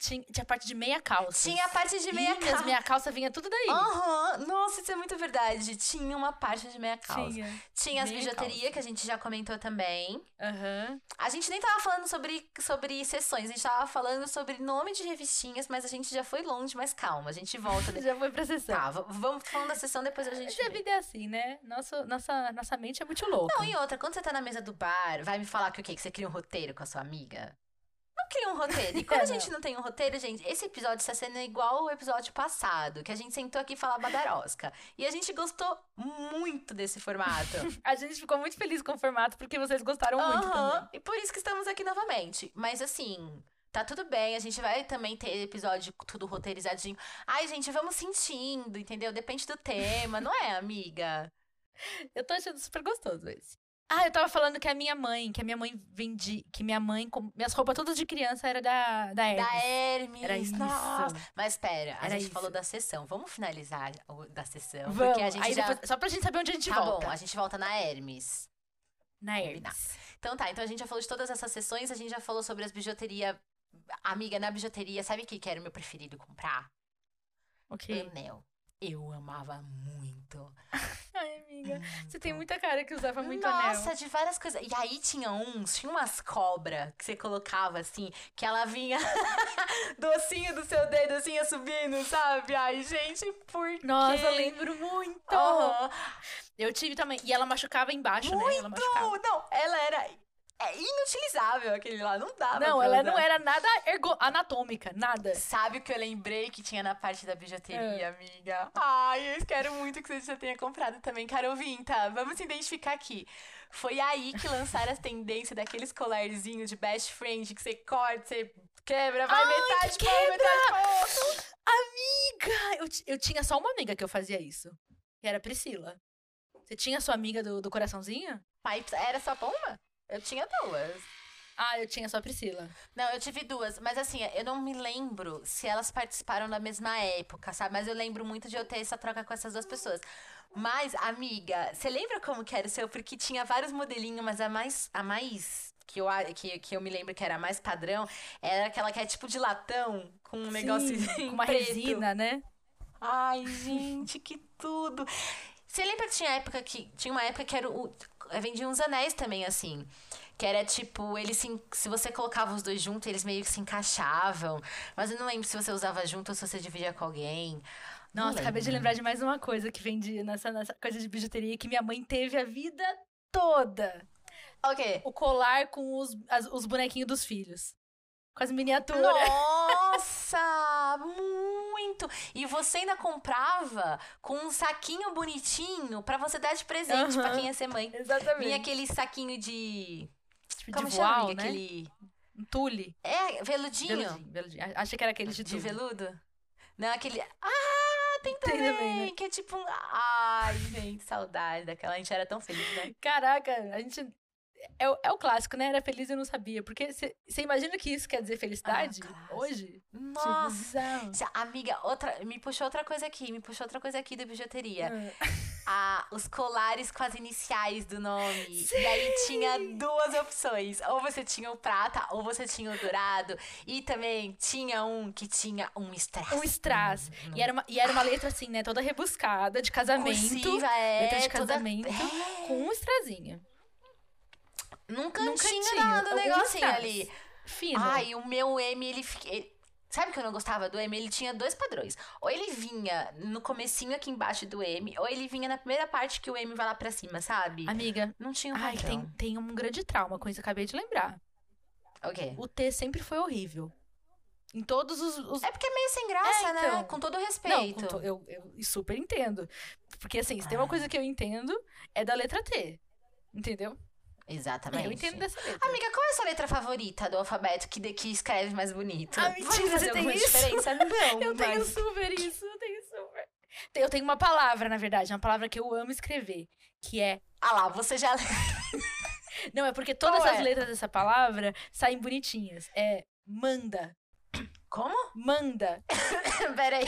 Tinha, tinha a parte de meia calça. Tinha a parte de meia calça. meia calça vinha tudo daí. Uhum. Nossa, isso é muito verdade. Tinha uma parte de meia calça. Tinha. Tinha as bijuterias que a gente já comentou também. Aham. Uhum. A gente nem tava falando sobre, sobre sessões, a gente tava falando sobre nome de revistinhas, mas a gente já foi longe, mas calma, a gente volta. já foi pra sessão. Tá, vamos falando da sessão, depois a gente. Mas a vida é assim, né? Nossa, nossa, nossa mente é muito louca. Não, e outra, quando você tá na mesa do bar, vai me falar que o quê? Que você cria um roteiro com a sua amiga? Não cria um roteiro. E quando a gente não tem um roteiro, gente, esse episódio está sendo igual o episódio passado, que a gente sentou aqui e falava badarosca. E a gente gostou muito desse formato. A gente ficou muito feliz com o formato porque vocês gostaram muito também. E por isso que estamos aqui novamente. Mas assim, tá tudo bem. A gente vai também ter episódio tudo roteirizadinho. Ai, gente, vamos sentindo, entendeu? Depende do tema, não é, amiga? Eu tô achando super gostoso esse. Ah, eu tava falando que a minha mãe, que a minha mãe vendia, que minha mãe, com- minhas roupas todas de criança era da da Hermes. Da Hermes. Era isso. Nossa. Mas pera, a Era gente isso. falou da sessão. Vamos finalizar o da sessão. Vamos. Porque a gente Aí já. depois- só pra gente saber onde a gente Tá volta. bom, a gente volta na Hermes. Na Combinar. Hermes. Então tá, então a gente já falou de todas essas sessões, a gente já falou sobre as bijuterias. Amiga, na bijuteria, sabe o que que era o meu preferido comprar? Ok. Anel. Eu amava muito. Ai, amiga. Você tem muita cara que usava muito Nossa, anel. de várias coisas. E aí tinha uns, tinha umas cobras que você colocava assim, que ela vinha do ossinho do seu dedo assim, subindo, sabe? Ai, gente, por quê? Nossa, eu lembro muito. Aham. Eu tive também. E ela machucava embaixo, né? Ela machucava. Não, não, ela era é inutilizável aquele lá, não dava Não, ela usar. não era nada ergo... anatômica, nada. Sabe o que eu lembrei que tinha na parte da É. bijuteria, amiga? Ai, eu quero muito que você já tenha comprado também. Carol Vinta, vamos se identificar aqui. Foi aí que lançaram as tendências daqueles colarzinhos de best friend que você corta, você quebra, vai Ai, metade que pra um, metade. Amiga, eu, eu tinha só uma amiga que eu fazia isso. Que era a Priscila. Você tinha sua amiga do, do coraçãozinho? Mas era só pra uma? Eu tinha duas. Ah, eu tinha só a Priscila. Não, eu tive duas, mas assim, eu não me lembro se elas participaram da mesma época, sabe? Mas eu lembro muito de eu ter essa troca com essas duas pessoas. Mas, amiga, você lembra como que era o seu? Porque tinha vários modelinhos, mas a mais. A mais que eu, que, que eu me lembro que era a mais padrão era aquela que é tipo de latão, com um negócio com uma preto. resina, né? Ai, gente, que tudo. Você lembra que tinha época que. Tinha uma época que era o. Vendia uns anéis também, assim. Que era tipo, eles se, se você colocava os dois juntos, eles meio que se encaixavam. Mas eu não lembro se você usava junto ou se você dividia com alguém. Não Nossa, acabei de lembrar de mais uma coisa que vendia nessa, nessa coisa de bijuteria que minha mãe teve a vida toda. O quê? O colar com os, as- os bonequinhos dos filhos. Com as miniaturas. Nossa! Muito! E você ainda comprava com um saquinho bonitinho pra você dar de presente pra Aham. quem ia ser mãe. Exatamente. Vinha aquele saquinho de. tipo Como de chama, voal, né? Aquele. Um tule. É, veludinho. Veludinho, veludinho. Achei que era aquele de, De veludo? Não, aquele. Ah, tem Tem também. também, né? Que é tipo um. Ai, gente, saudade daquela. A gente era tão feliz, né? Caraca, a gente. É, o- é o clássico, né? Era feliz e não sabia. Porque você imagina que isso quer dizer felicidade Ah, clássico. hoje? Nossa! Já, Amiga, outra, me puxou outra coisa aqui, me puxou outra coisa aqui da bijuteria. Ah, Ah, os colares com as iniciais do nome. E aí tinha duas opções. Ou você tinha o prata, ou você tinha o dourado. E também tinha um que tinha um strass. Um strass. E era, uma, e era uma letra assim, né? Toda rebuscada, de casamento. Cursiva, é, letra de toda- casamento. É. Com um strazinho. Num Num cantinho, cantinho, nada, um negocinho ali. Fino. Ai, o meu M, ele... ele- Sabe que eu não gostava do M? Ele tinha dois padrões. Ou ele vinha no comecinho aqui embaixo do M, ou ele vinha na primeira parte que o M vai lá pra cima, sabe? Amiga, Não tinha um ai, padrão. tem, tem um grande trauma com isso, eu acabei de lembrar. O quê? O T sempre foi horrível. Em todos os. os- É porque é meio sem graça, É, né? então. Com todo Não, respeito. to- eu, eu super entendo. Porque assim, se tem uma Ah. coisa que eu entendo, é da letra T. Entendeu? Exatamente. Eu entendo dessa letra. Amiga, qual é a sua letra favorita do alfabeto que, de- que escreve mais bonito? Ah, mentira, fazer você tem alguma isso? diferença? Não, Eu tenho mas... super isso, eu tenho super. Eu tenho uma palavra, na verdade, uma palavra que eu amo escrever, que é. Ah lá, você já... Não, é porque todas as é? letras dessa palavra saem bonitinhas. É manda. Como? Manda. Peraí.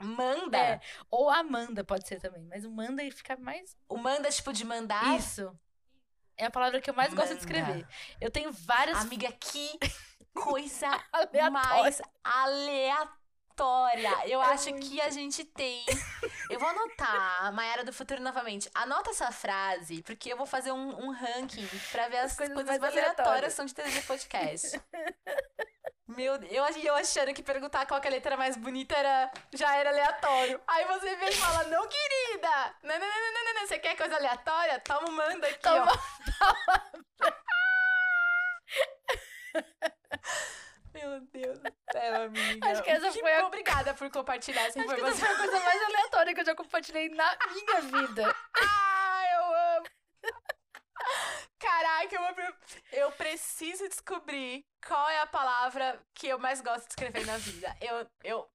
Manda? É. Ou Amanda pode ser também, mas o manda fica mais. O manda, tipo, de mandar? Isso. É a palavra que eu mais gosto de escrever. Eu tenho várias Amiga, que coisa Aleatória. mais aleatória. Eu É acho muito. que a gente tem. Eu vou anotar, Mayara do Futuro novamente. Anota essa frase, porque eu vou fazer um, um ranking pra ver as, coisas coisas, mais aleatórias. aleatórias que são de TDG Podcast. Meu Deus, eu, eu achando que perguntar qual que é a letra mais bonita era, já era aleatório. Aí você vem e fala, não, querida! Não, não, não, não, não, não. Você quer coisa aleatória? Toma, manda aqui, Toma. ó. amiga. Acho que essa Que foi a- Obrigada por compartilhar essa Acho que essa informação. foi a coisa mais aleatória que eu já compartilhei na minha vida. Ah, eu amo. Caraca, eu, eu preciso descobrir qual é a palavra que eu mais gosto de escrever na vida. Eu, eu,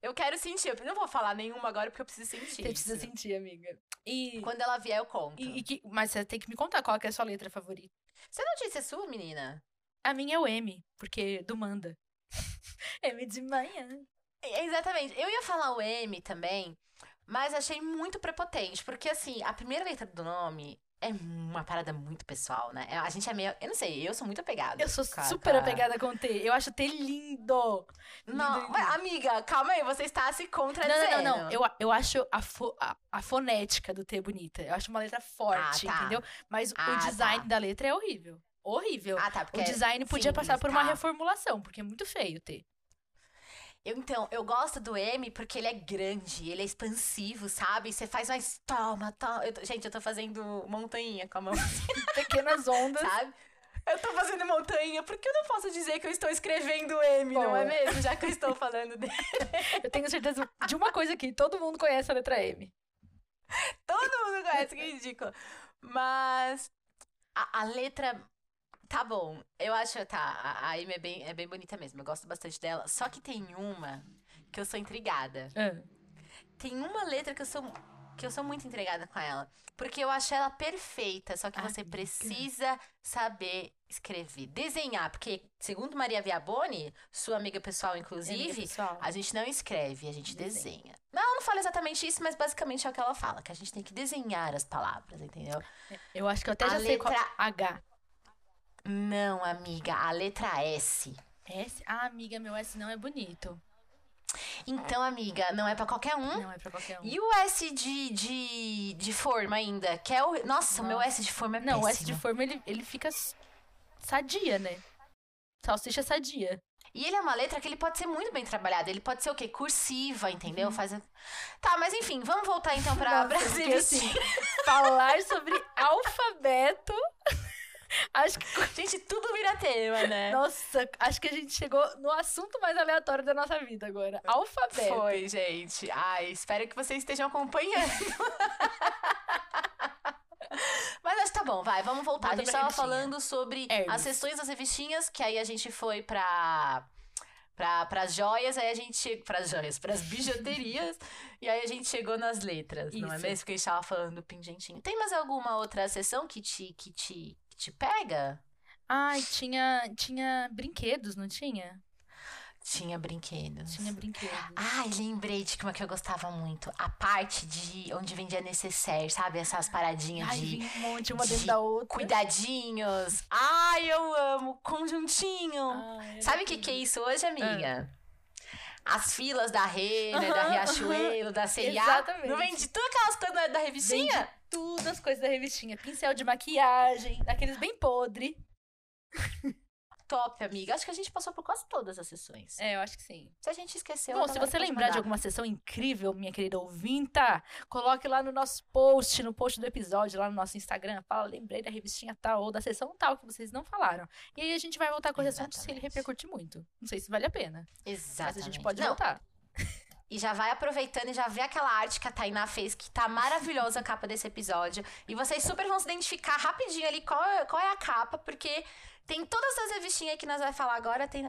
eu quero sentir. Eu não vou falar nenhuma agora porque eu preciso sentir. Você precisa sentir, amiga. E, Quando ela vier, eu conto. e- e que- mas você tem que me contar qual é a sua letra favorita. Você não disse a sua, menina? A minha é o M, porque do Manda. M de manhã. É, Exatamente. Eu ia falar o M também, mas achei muito prepotente. Porque, assim, a primeira letra do nome é uma parada muito pessoal, né? A gente é meio. Eu não sei, eu sou muito apegada. Eu sou com a- super com a- apegada com o T. Eu acho o T lindo. Não, Lindo, amiga, calma aí, você está se Não, contradizendo. não, não, não. Eu, eu acho a, fo- a, a fonética do T bonita. Eu acho uma letra forte, Ah, tá. entendeu? Mas Ah, o design tá. da letra é horrível. Horrível. Ah, tá, porque o é design podia simples, passar por uma tá. reformulação, porque é muito feio o T. Eu, então, eu gosto do M porque ele é grande, ele é expansivo, sabe? Você faz mais toma, toma. Eu tô- gente, eu tô fazendo montanha com a mão, Pequenas ondas. sabe? Eu tô fazendo montanha porque eu não posso dizer que eu estou escrevendo M, não é mesmo? Já que eu estou falando dele. Eu tenho certeza de uma coisa aqui: todo mundo conhece a letra M. Todo mundo conhece, que ridículo. Mas a, a letra. Tá bom. Eu acho, tá. A, a Amy é bem, é bem bonita mesmo. Eu gosto bastante dela. Só que tem uma que eu sou intrigada. Ah, Tem uma letra que eu sou. Que eu sou muito intrigada com ela. Porque eu acho ela perfeita. Só que você Amiga. precisa saber escrever. Desenhar. Porque, segundo Maria Viaboni, sua amiga pessoal, amiga, inclusive, pessoal. a gente não escreve, a gente Desenha. desenha. Não, não fala exatamente isso, mas basicamente é o que ela fala, que a gente tem que desenhar as palavras, entendeu? Eu acho que eu até A já sei qual. letra- H. Não, amiga, a letra S. S? Ah, amiga, meu S não é bonito. Então, amiga, não é pra qualquer um. Não é pra qualquer um. E o S de, de, de forma ainda, que é o. Nossa, o meu Nossa. S de forma é Não, o S péssimo. de forma ele, ele fica sadia, né? Salsicha sadia. E ele é uma letra que ele pode ser muito bem trabalhado. Ele pode ser o quê? Cursiva, entendeu? Uhum. Faz... Tá, mas enfim, vamos voltar então pra Nossa, Brasil. assim, falar sobre alfabeto. Acho que. Gente, tudo vira tema, né? Nossa, acho que a gente chegou no assunto mais aleatório da nossa vida agora. Alfabeto. Foi, gente. Ai, espero que vocês estejam acompanhando. Mas acho que tá bom, vai, vamos voltar. Volta a gente tava revistinha. falando sobre Hermes. as sessões das revistinhas, que aí a gente foi pra. Pra, pras joias, aí a gente chegou. Pras joias, pras bijuterias, e aí a gente chegou nas letras, não é Isso. mesmo? Porque a gente tava falando do pingentinho. Tem mais alguma outra sessão que te, que te, que te pega? Ai, tinha, tinha brinquedos, não tinha? Tinha brinquedos. Tinha brinquedos. Ai, lembrei de uma que eu gostava muito. A parte de onde vendia necessaire, sabe? Essas paradinhas Ai, de um monte, uma de dentro da outra. cuidadinhos. Ai, eu amo. Conjuntinho. Ai, era sabe o que, que é isso hoje, amiga? As filas da Renner, da Riachuelo, da C&A. Exatamente. Não vende tudo aquelas coisas da, da revistinha? Vende tudo as coisas da revistinha. Pincel de maquiagem, daqueles bem podre. Top, amiga. Acho que a gente passou por quase todas as sessões. É, eu acho que sim. Se a gente esqueceu... Bom, se você lembrar de alguma sessão incrível, minha querida ouvinta, coloque lá no nosso post, no post do episódio, lá no nosso Instagram. Fala, lembrei da revistinha tal ou da sessão tal que vocês não falaram. E aí a gente vai voltar com o assunto se ele repercutir muito. Não sei se vale a pena. Exatamente. Mas a gente pode Não, voltar. E já vai aproveitando e já vê aquela arte que a Tainá fez, que tá maravilhosa a capa desse episódio. E vocês super vão se identificar rapidinho ali qual é, qual é a capa, porque tem todas as revistinhas que nós vamos falar agora, tem,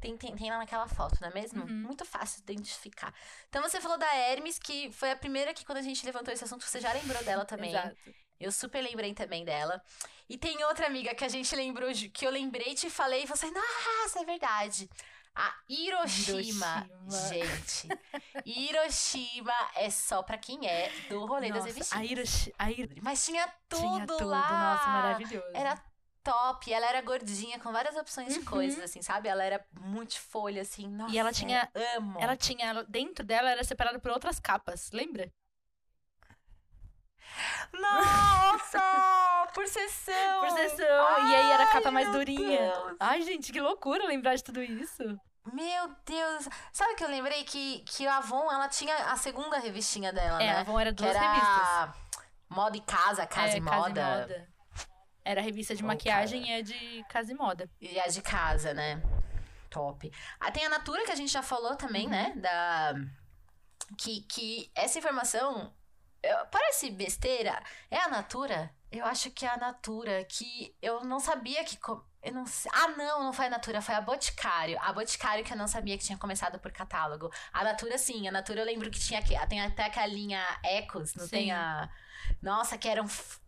tem, tem, tem lá naquela foto, não é mesmo? Uhum. Muito fácil de identificar. Então você falou da Hermes, que foi a primeira que quando a gente levantou esse assunto, você já lembrou dela também. Exato. Eu super lembrei também dela. E tem outra amiga que a gente lembrou, que eu lembrei, te falei, e você, nossa, é verdade. A Hiroshima, Hiroshima. gente. Hiroshima é só pra quem é do rolê das Nossa, a revistinhas. A Hiro- Mas tinha tudo, tinha tudo. lá. Nossa, maravilhoso. Era top, ela era gordinha, com várias opções de Uhum. coisas, assim, sabe? Ela era folha assim, nossa. E ela tinha- Amo. Ela tinha, dentro dela era separada por outras capas, lembra? Nossa! por sessão! Por sessão. e aí era a capa Ai, mais durinha. Deus. Ai, gente, que loucura lembrar de tudo isso. Meu Deus! Sabe que eu lembrei que, que a Avon, ela tinha a segunda revistinha dela, É, né? a Avon era que duas era revistas. Moda e Casa, Casa é, e Moda. Era a revista de Ô, maquiagem e a de casa e moda. E a de casa, né? Top. Ah, tem a Natura, que a gente já falou também, Uhum. né? Da... Que, que essa informação parece besteira. É a Natura? Eu acho que é a Natura, que eu não sabia que. Eu não sei. Ah, não, não foi a Natura, foi a Boticário. A Boticário que eu não sabia que tinha começado por catálogo. A Natura, sim. A Natura eu lembro que tinha aqui. Tem até aquela linha Ecos, não Sim. tem a. Nossa, que eram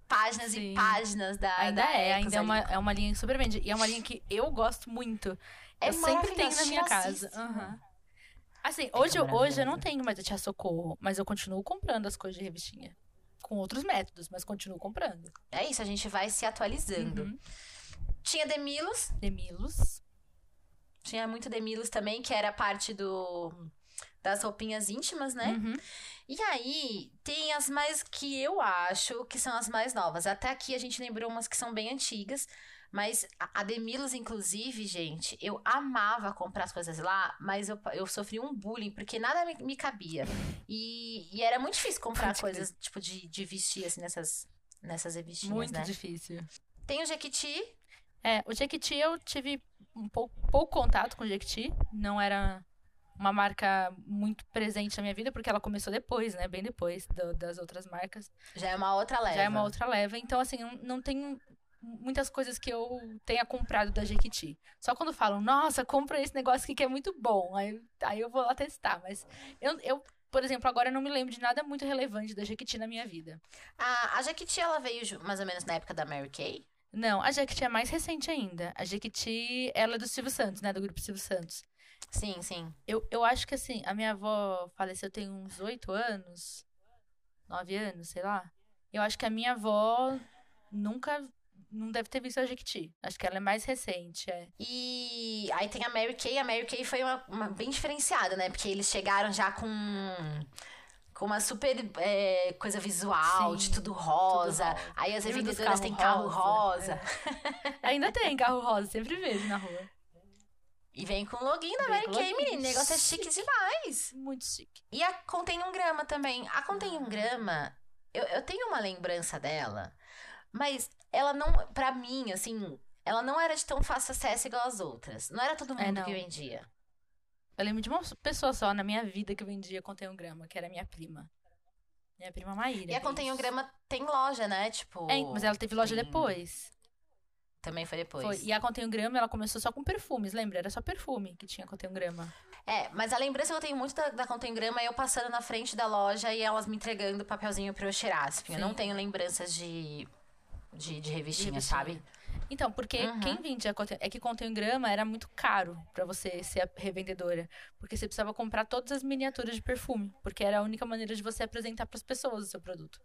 páginas Sim. e páginas da. Ainda da é, Ecos ainda é uma, é uma linha que super vende. E é uma linha que eu gosto muito. É eu sempre tenho na minha casa. assiste. Assim, hoje, eu- hoje eu não tenho mais a Tia Socorro, mas eu continuo comprando as coisas de revistinha. Com outros métodos, mas continuo comprando. É isso, a gente vai se atualizando. Uhum. Tinha Demilos, Demilos. tinha muito Demilos também, que era parte do das roupinhas íntimas, né? Uhum. E aí, tem as mais que eu acho que são as mais novas. Até aqui a gente lembrou umas que são bem antigas. Mas a Demilos, inclusive, gente, eu amava comprar as coisas lá, mas eu, eu sofri um bullying, porque nada me, me cabia. E, e era muito difícil comprar crer. coisas, tipo, de, de vestir, assim, nessas, nessas revistinhas, Muito né? difícil. Tem o Jequiti, É, o Jequiti eu tive um pouco, pouco contato com o Jequiti. Não era uma marca muito presente na minha vida, porque ela começou depois, né? Bem depois do- das outras marcas. já é uma outra leva. Já é uma outra leva. Então, assim, não, não tenho muitas coisas que eu tenha comprado da Jequiti. Só quando falam, nossa, compra esse negócio aqui que é muito bom. Aí, aí eu vou lá testar. Mas eu, eu, por exemplo, agora não me lembro de nada muito relevante da Jequiti na minha vida. A, a Jequiti, ela veio mais ou menos na época da Mary Kay. Não, a Jequiti é mais recente ainda. A Jequiti, ela é do Silvio Santos, né? Do grupo Silvio Santos. Sim, sim. Eu, eu acho que assim, a minha avó faleceu tem uns oito anos, nove anos, sei lá. Eu acho que a minha avó nunca, não deve ter visto a Jequiti. Acho que ela é mais recente, é. E aí tem a Mary Kay. A Mary Kay foi uma, uma bem diferenciada, né? Porque eles chegaram já com, com uma super é, coisa visual, Sim, de tudo rosa. rosa. Aí as revendedoras têm carro rosa. rosa? Ainda tem carro rosa, sempre vejo na rua. E vem com o login da Mary Kay, menino. O negócio é chique demais. Muito chique. E a Contém um Grama também. A Contém um Grama, eu, eu tenho uma lembrança dela, mas ela não, pra mim, assim, ela não era de tão fácil acesso igual as outras. Não era todo É, mundo não. que vendia. Eu lembro de uma pessoa só na minha vida que vendia Contém um Grama, que era minha prima. Minha prima Maíra. E a Contém um beijos. Grama tem loja, né? Tipo. É, mas ela teve loja tem- depois. Também foi depois. Foi. E a Contém um Grama, ela começou só com perfumes, lembra? Era só perfume que tinha Contém um Grama. É, mas a lembrança que eu tenho muito da, da Contém um Grama é eu passando na frente da loja e elas me entregando papelzinho pra eu cheirar. Assim, eu não tenho lembranças de, de, de revistinha, sabe? Então, porque Uhum. quem vendia. É que Contém um Grama era muito caro pra você ser a revendedora. Porque você precisava comprar todas as miniaturas de perfume. Porque era a única maneira de você apresentar pras pessoas o seu produto.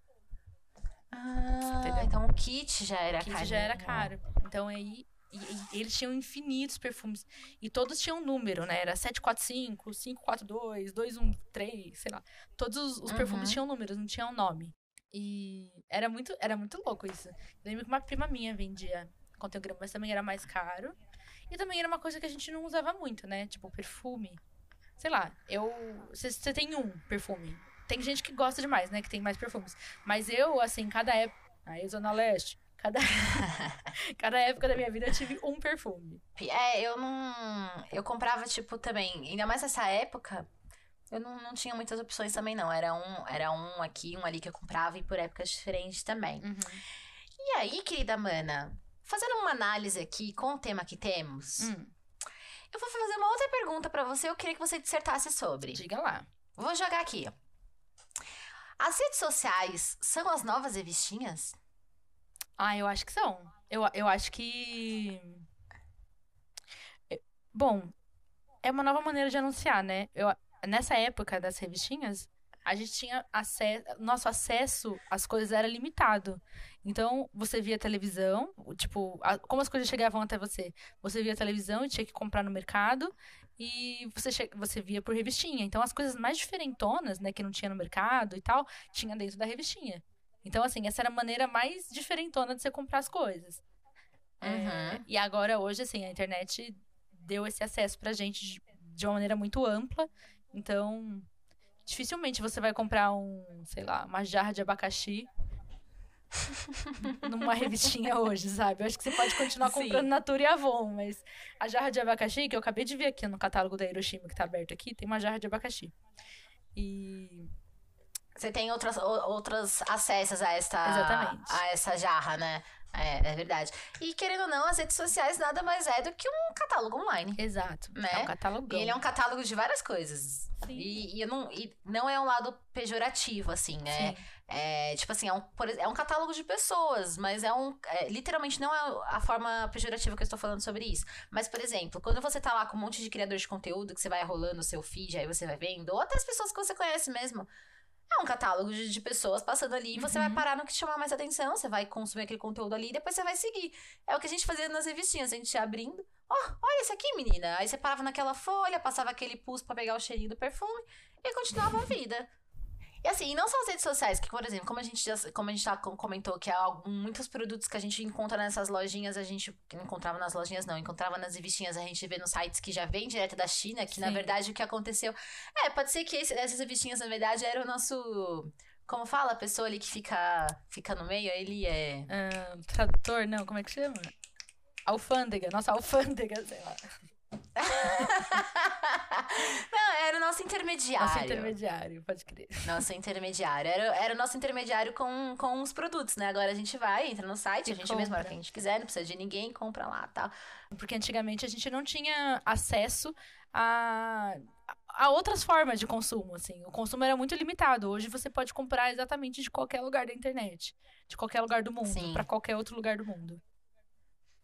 Ah, Entendeu? então o kit já era O kit caro. já era caro. Então aí. E, e eles tinham infinitos perfumes. E todos tinham número, né? Era 745, 542, 213, sei lá. Todos os, os Uhum. perfumes tinham números, não tinham nome. E era muito, era muito louco isso. Eu lembro que uma prima minha vendia conteúdo, mas também era mais caro. E também era uma coisa que a gente não usava muito, né? Tipo, perfume. Sei lá, eu. Você tem um perfume. Tem gente que gosta demais, né? Que tem mais perfumes. Mas eu, assim, cada época. Aí, Zona Leste. Cada, cada época da minha vida eu tive um perfume. É, eu não. Eu comprava, tipo, também. Ainda mais nessa época, eu não, não tinha muitas opções também, não. Era um, era um aqui, um ali que eu comprava e por épocas diferentes também. E aí, querida Mana, fazendo uma análise aqui com o tema que temos, Hum, eu vou fazer uma outra pergunta pra você. Eu queria que você dissertasse sobre. diga lá. Vou jogar aqui. As redes sociais são as novas revistinhas? Ah, eu acho que são. Eu, eu acho que. É, Bom, é uma nova maneira de anunciar, né? Eu, nessa época das revistinhas, a gente tinha acesso. Nosso acesso às coisas era limitado. Então, você via televisão, tipo, a- como as coisas chegavam até você? Você via televisão e tinha que comprar no mercado. E você, che- você via por revistinha. Então, as coisas mais diferentonas, né, que não tinha no mercado e tal, tinha dentro da revistinha. Então, assim, essa era a maneira mais diferentona de você comprar as coisas. É, Uhum. e agora, hoje, assim, a internet deu esse acesso pra gente de, de uma maneira muito ampla. Então, dificilmente você vai comprar um, sei lá, uma jarra de abacaxi numa revistinha hoje, sabe? Eu acho que você pode continuar Sim. comprando Natura e Avon, mas a jarra de abacaxi, que eu acabei de ver aqui no catálogo da Hiroshima, que tá aberto aqui, tem uma jarra de abacaxi. E Você tem outras, outros acessos a esta, Exatamente. a essa jarra, né? É, é verdade. E querendo ou não, as redes sociais nada mais é do que um catálogo online. Exato. Né? É um catálogo. E ele é um catálogo de várias coisas. Sim. E, e não, e não é um lado pejorativo, assim, né? É, tipo assim, é um, é um catálogo de pessoas, mas é um. é, literalmente não é a forma pejorativa que eu estou falando sobre isso. Mas, por exemplo, quando você tá lá com um monte de criador de conteúdo que você vai rolando o seu feed, aí você vai vendo, ou até as pessoas que você conhece mesmo. É um catálogo de, de pessoas passando ali e você vai Uhum. parar no que te chamar mais atenção, você vai consumir aquele conteúdo ali e depois você vai seguir. É o que a gente fazia nas revistinhas, a gente ia abrindo. Ó, olha esse aqui, menina. Aí você parava naquela folha, passava aquele pulso pra pegar o cheirinho do perfume e continuava a vida. E assim, e não só as redes sociais, que, por exemplo, como a gente já, como a gente já com- comentou, que há algum- muitos produtos que a gente encontra nessas lojinhas, a gente não encontrava nas lojinhas, não, encontrava nas revistinhas, a gente vê nos sites que já vem direto da China, que na Sim. verdade o que aconteceu. É, pode ser que esse- essas revistinhas, na verdade, era o nosso. Como fala a pessoa ali que fica, fica no meio? Ele é. Ah, tradutor, não, como é que chama? Alfândega, nossa, alfândega, sei lá. Não, era o nosso intermediário. Nosso intermediário, pode crer. Nosso intermediário. Era, era o nosso intermediário com, com os produtos, né? Agora a gente vai, entra no site, E a gente mesmo, a hora compra. que a gente quiser, não precisa de ninguém, compra lá tal. Porque antigamente a gente não tinha acesso a, a outras formas de consumo, assim. O consumo era muito limitado. Hoje você pode comprar exatamente de qualquer lugar da internet. De qualquer lugar do mundo, pra qualquer outro lugar do mundo.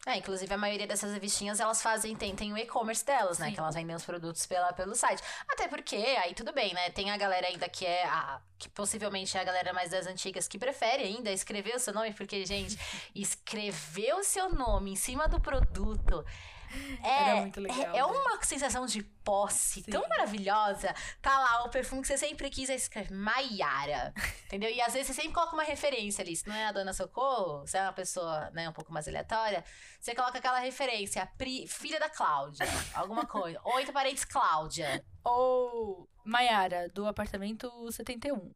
É, inclusive a maioria dessas revistinhas, elas fazem, tem, tem o e-commerce delas, né? Sim. Que elas vendem os produtos pela, pelo site. Até porque, aí tudo bem, né? Tem a galera ainda que é a. que possivelmente é a galera mais das antigas que prefere ainda escrever o seu nome, porque, gente, escrever o seu nome em cima do produto. É, Era muito legal, é, é né? uma sensação de posse tão Sim. maravilhosa. Tá lá o perfume que você sempre quis, aí escreve Maiara. Entendeu? E às vezes você sempre coloca uma referência ali. Se não é a Dona Socorro, se é uma pessoa né, um pouco mais aleatória, você coloca aquela referência, Pri- filha da Cláudia, alguma coisa. Oito parentes Cláudia. Ou Maiara, do apartamento 71.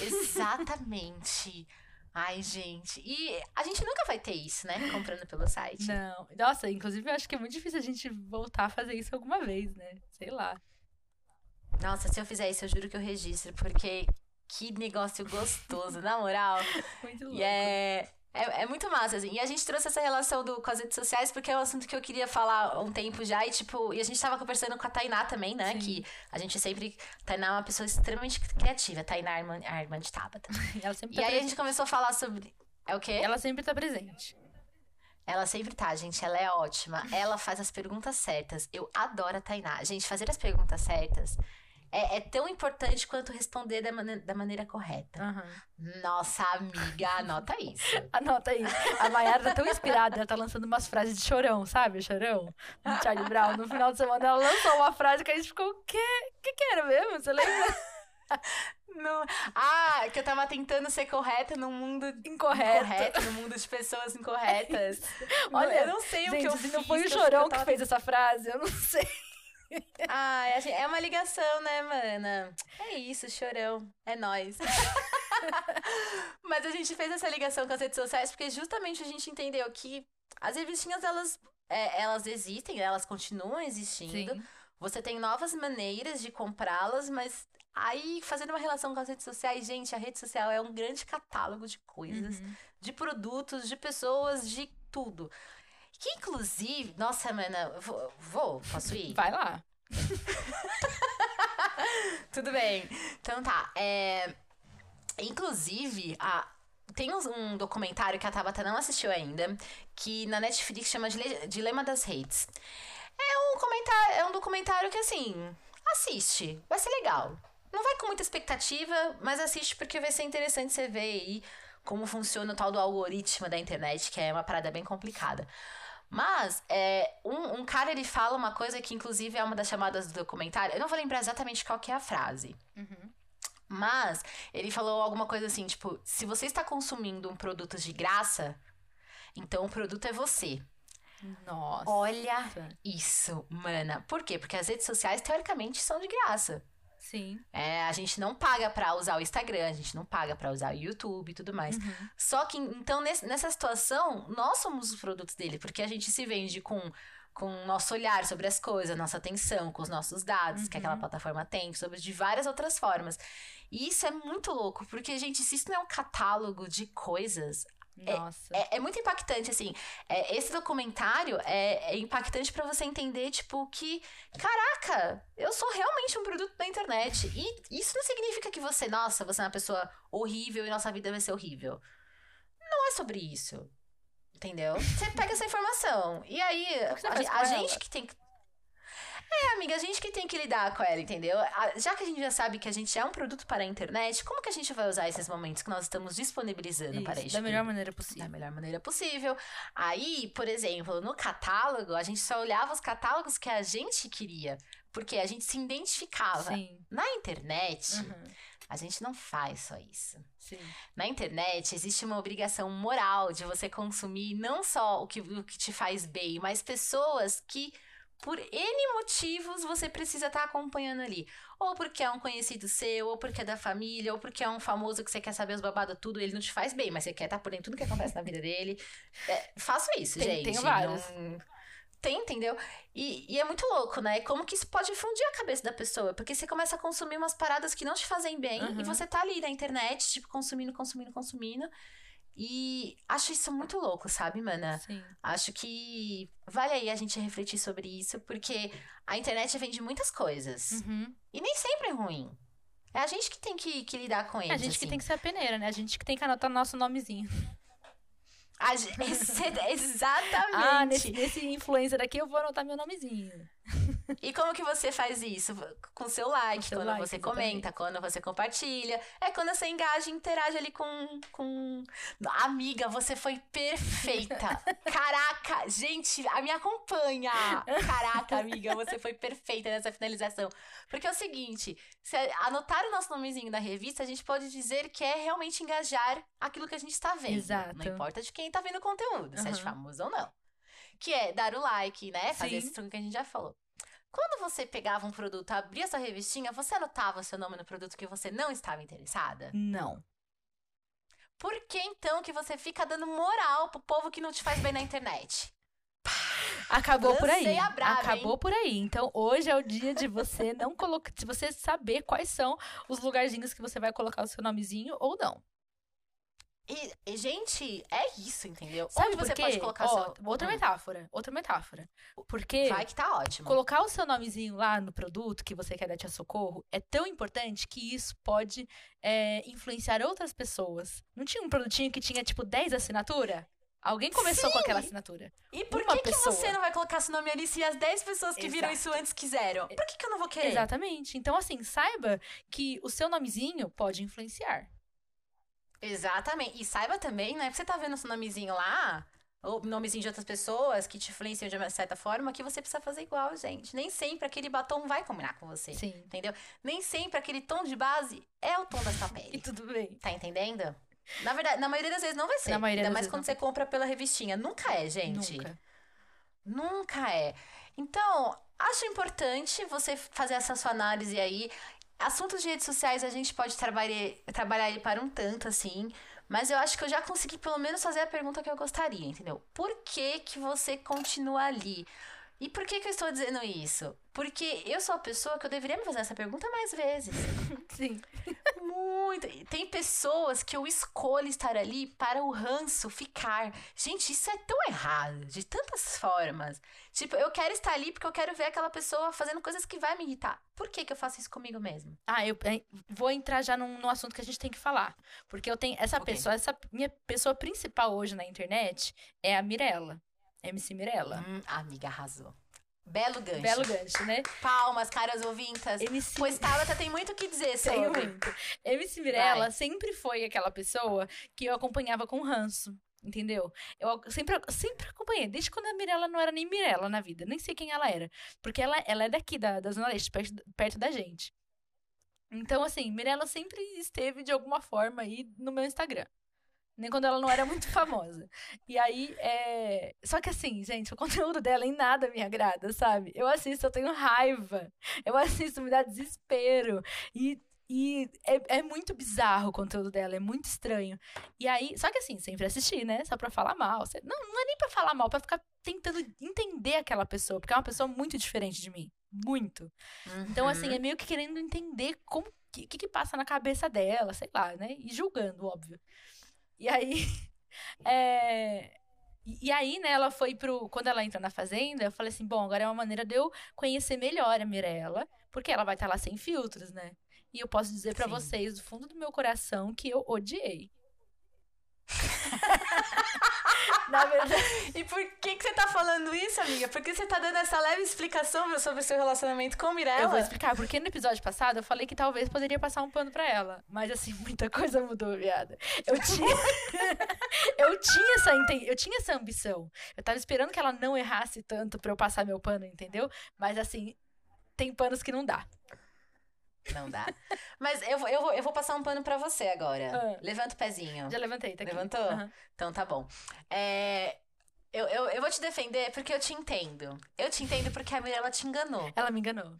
Exatamente. Ai, gente. E a gente nunca vai ter isso, né? Comprando pelo site. Não. Nossa, inclusive eu acho que é muito difícil a gente voltar a fazer isso alguma vez, né? Sei lá. Nossa, se eu fizer isso, eu juro que eu registro, porque que negócio gostoso, na moral. Muito louco. E é, é, é muito massa, assim. E a gente trouxe essa relação do, com as redes sociais, porque é um assunto que eu queria falar há um tempo já. E, tipo, e a gente tava conversando com a Tainá também, né? Sim. Que a gente sempre. Tainá é uma pessoa extremamente criativa. Tainá, a irmã, a irmã de Tabata. Ela sempre E tá aí a presente. gente começou a falar sobre. É o quê? Ela sempre tá presente. Ela sempre tá, gente. Ela é ótima. Ela faz as perguntas certas. Eu adoro a Tainá. Gente, fazer as perguntas certas é, é tão importante quanto responder da, mane- da maneira correta. Aham. Nossa amiga, anota isso. Anota aí. A Mayara tá tão inspirada, ela tá lançando umas frases de chorão, sabe? Chorão. Do Charlie Brown. No final de semana ela lançou uma frase que a gente ficou, o quê? O que que era mesmo? Você lembra? No- Ah, que eu tava tentando ser correta num mundo Incorreto. incorreto, no mundo de pessoas incorretas. Olha, eu não sei o que Gente, eu se fiz. não foi o chorão que tava fez essa frase, eu não sei. Ah, é, uma ligação, né, mana? É isso, chorão. É nóis. Mas a gente fez essa ligação com as redes sociais porque justamente a gente entendeu que as revistinhas, elas, é, elas existem, elas continuam existindo. Você tem novas maneiras de comprá-las, mas aí, fazendo uma relação com as redes sociais, gente, a rede social é um grande catálogo de coisas, Uhum. de produtos, de pessoas, de tudo. Que inclusive, nossa, mana, vou, vou posso ir? Vai lá. Tudo bem. Então tá. É... Inclusive, a... tem um documentário que a Tabata não assistiu ainda, que na Netflix chama Dile- Dilema das Redes. É um comentário, é um documentário que assim, assiste, vai ser legal. Não vai com muita expectativa, mas assiste porque vai ser interessante você ver aí como funciona o tal do algoritmo da internet, que é uma parada bem complicada. Mas, é, um, um cara, ele fala uma coisa que, inclusive, é uma das chamadas do documentário. Eu não vou lembrar exatamente qual que é a frase. Uhum. Mas, ele falou alguma coisa assim, tipo... Se você está consumindo um produto de graça, então o produto é você. Nossa. Olha isso, mana. Por quê? Porque as redes sociais, teoricamente, são de graça. Sim. É, a gente não paga pra usar o Instagram, a gente não paga pra usar o YouTube e tudo mais. Uhum. Só que, então, nesse- nessa situação, nós somos os produtos dele, porque a gente se vende com com o nosso olhar sobre as coisas, nossa atenção, com os nossos dados que Uhum. aquela plataforma tem, sobre de várias outras formas. E isso é muito louco, porque, gente, se isso não é um catálogo de coisas, Nossa. é, é muito impactante, assim. É, esse documentário é, é impactante pra você entender, tipo, que, caraca, eu sou realmente um produto da internet. E isso não significa que você, nossa, você é uma pessoa horrível e nossa vida vai ser horrível. Não é sobre isso. Entendeu? Você pega essa informação. E aí, a, a gente que tem que. É, amiga, a gente que tem que lidar com ela, entendeu? Já que a gente já sabe que a gente é um produto para a internet, como que a gente vai usar esses momentos que nós estamos disponibilizando para Isso, este da melhor maneira da possível. melhor maneira possível. Aí, por exemplo, no catálogo, a gente só olhava os catálogos que a gente queria, porque a gente se identificava. Sim. Na internet, Uhum. a gente não faz só isso. Sim. Na internet, existe uma obrigação moral de você consumir não só o que, o que te faz bem, mas pessoas que, por N motivos, você precisa estar acompanhando ali. Ou porque é um conhecido seu, ou porque é da família, ou porque é um famoso que você quer saber os babados tudo, ele não te faz bem, mas você quer estar por dentro de tudo que acontece na vida dele. É, faço isso, Tem- gente. tenho vários. não- Tem, entendeu? E, e é muito louco, né? Como que isso pode fundir a cabeça da pessoa? Porque você começa a consumir umas paradas que não te fazem bem Uhum. e você tá ali na internet, tipo, consumindo, consumindo, consumindo. E acho isso muito louco, sabe, mana? Sim. Acho que vale aí a gente refletir sobre isso, porque a internet vende muitas coisas. Uhum. E nem sempre é ruim. É a gente que tem que, que lidar com É eles. a gente que assim. tem que ser a peneira, né? A gente que tem que anotar nosso nomezinho. A gen- Ex- Exatamente. Ah, nesse, nesse influencer aqui eu vou anotar meu nomezinho. E como que você faz isso? Com seu like, Com seu quando like, você exatamente. comenta, quando você compartilha. É quando você engaja e interage ali com, com... Amiga, você foi perfeita. Caraca, gente, a me acompanha. Caraca, amiga, você foi perfeita nessa finalização. Porque é o seguinte, se anotar o nosso nomezinho na revista, a gente pode dizer que é realmente engajar aquilo que a gente está vendo. Exato. Não importa de quem tá vendo o conteúdo, se é de famoso ou não. Que é dar o like, né? Fazer Sim. esse truque que a gente já falou. Quando você pegava um produto, abria sua revistinha, você anotava seu nome no produto que você não estava interessada? Não. Por que então que você fica dando moral pro povo que não te faz bem na internet? Acabou por aí. Lancei a braba, Acabou por aí. Então, hoje é o dia de você não colocar. De você saber quais são os lugarzinhos que você vai colocar o seu nomezinho ou não. E, e, gente, é isso, entendeu? Sabe Onde você pode colocar Ó, seu. Outra metáfora. Outra metáfora. Porque Vai que tá ótimo. colocar o seu nomezinho lá no produto que você quer dar te socorro é tão importante que isso pode é, influenciar outras pessoas. Não tinha um produtinho que tinha, tipo, 10 assinaturas? Alguém começou com aquela assinatura. E por que, que você não vai colocar seu nome ali se as 10 pessoas que viram Exato. isso antes quiseram? Por que, que eu não vou querer? Exatamente. Então, assim, saiba que o seu nomezinho pode influenciar. Exatamente. E saiba também, né? Que você tá vendo seu nomezinho lá, ou nomezinho de outras pessoas que te influenciam de uma certa forma, que você precisa fazer igual, gente. Nem sempre aquele batom vai combinar com você. Sim. Entendeu? Nem sempre aquele tom de base é o tom da sua E pele. tudo bem. Tá entendendo? Na verdade, na maioria das vezes não vai ser. Na maioria Ainda das mais quando você compra pela revistinha. Nunca é, gente. Nunca. Nunca é. Então, acho importante você fazer essa sua análise aí. Assuntos de redes sociais a gente pode trabalhar, trabalhar ele para um tanto, assim. Mas eu acho que eu já consegui pelo menos fazer a pergunta que eu gostaria, entendeu? Por que que você continua ali? E por que que eu estou dizendo isso? Porque eu sou a pessoa que eu deveria me fazer essa pergunta mais vezes. Sim. Muito. Tem pessoas que eu escolho estar ali para o ranço ficar. Gente, isso é tão errado, de tantas formas. Tipo, eu quero estar ali porque eu quero ver aquela pessoa fazendo coisas que vai me irritar. Por que, que eu faço isso comigo mesmo? Ah, eu vou entrar já num, num assunto que a gente tem que falar. Porque eu tenho essa Ok. pessoa, essa minha pessoa principal hoje na internet é a Mirella. MC Mirella. Hum, amiga arrasou. Belo gancho. Belo gancho, né? Palmas, caras ouvintas. MC Pois Tabata tem muito o que dizer sobre. muito. MC Mirella Vai. sempre foi aquela pessoa que eu acompanhava com ranço. Entendeu? Eu sempre, sempre acompanhei, desde quando a Mirella não era nem Mirella na vida. Nem sei quem ela era. Porque ela, ela é daqui, da, da Zona Leste, perto, perto da gente. Então, assim, Mirella sempre esteve de alguma forma aí no meu Instagram. Nem quando ela não era muito famosa. E aí, é... Só que assim, gente, o conteúdo dela em nada me agrada, sabe? Eu assisto, eu tenho raiva. Eu assisto, me dá desespero. E e é, é, muito bizarro o conteúdo dela, é muito estranho. E aí, só que assim, sempre assisti, né? Só pra falar mal. Não, não é nem pra falar mal, pra ficar tentando entender aquela pessoa, porque é uma pessoa muito diferente de mim. Muito. Uhum. Então, assim, é meio que querendo entender como. O que, que passa na cabeça dela, sei lá, né? E julgando, óbvio. E aí. é... E, aí, né, ela foi pro. Quando ela entra na fazenda, eu falei assim: bom, agora é uma maneira de eu conhecer melhor a Mirella, porque ela vai estar lá sem filtros, né? E eu posso dizer para vocês, do fundo do meu coração, que eu odiei. Na verdade. E por que, que você tá falando isso, amiga? Porque você tá dando essa leve explicação sobre o seu relacionamento com Mirella? Eu vou explicar, porque no episódio passado eu falei que talvez poderia passar um pano pra ela. Mas assim, muita coisa mudou, viada. Eu tinha. eu tinha essa eu tinha essa ambição. Eu tava esperando que ela não errasse tanto pra eu passar meu pano, entendeu? Mas assim, tem panos que não dá. Não dá. Mas eu, eu, vou, eu vou passar um pano pra você agora. Ah. Levanta o pezinho. Já levantei, tá aqui. Levantou? Uhum. Então tá bom. É, eu, eu, eu vou te defender porque eu te entendo. Eu te entendo porque a Mirella te enganou. Ela me enganou.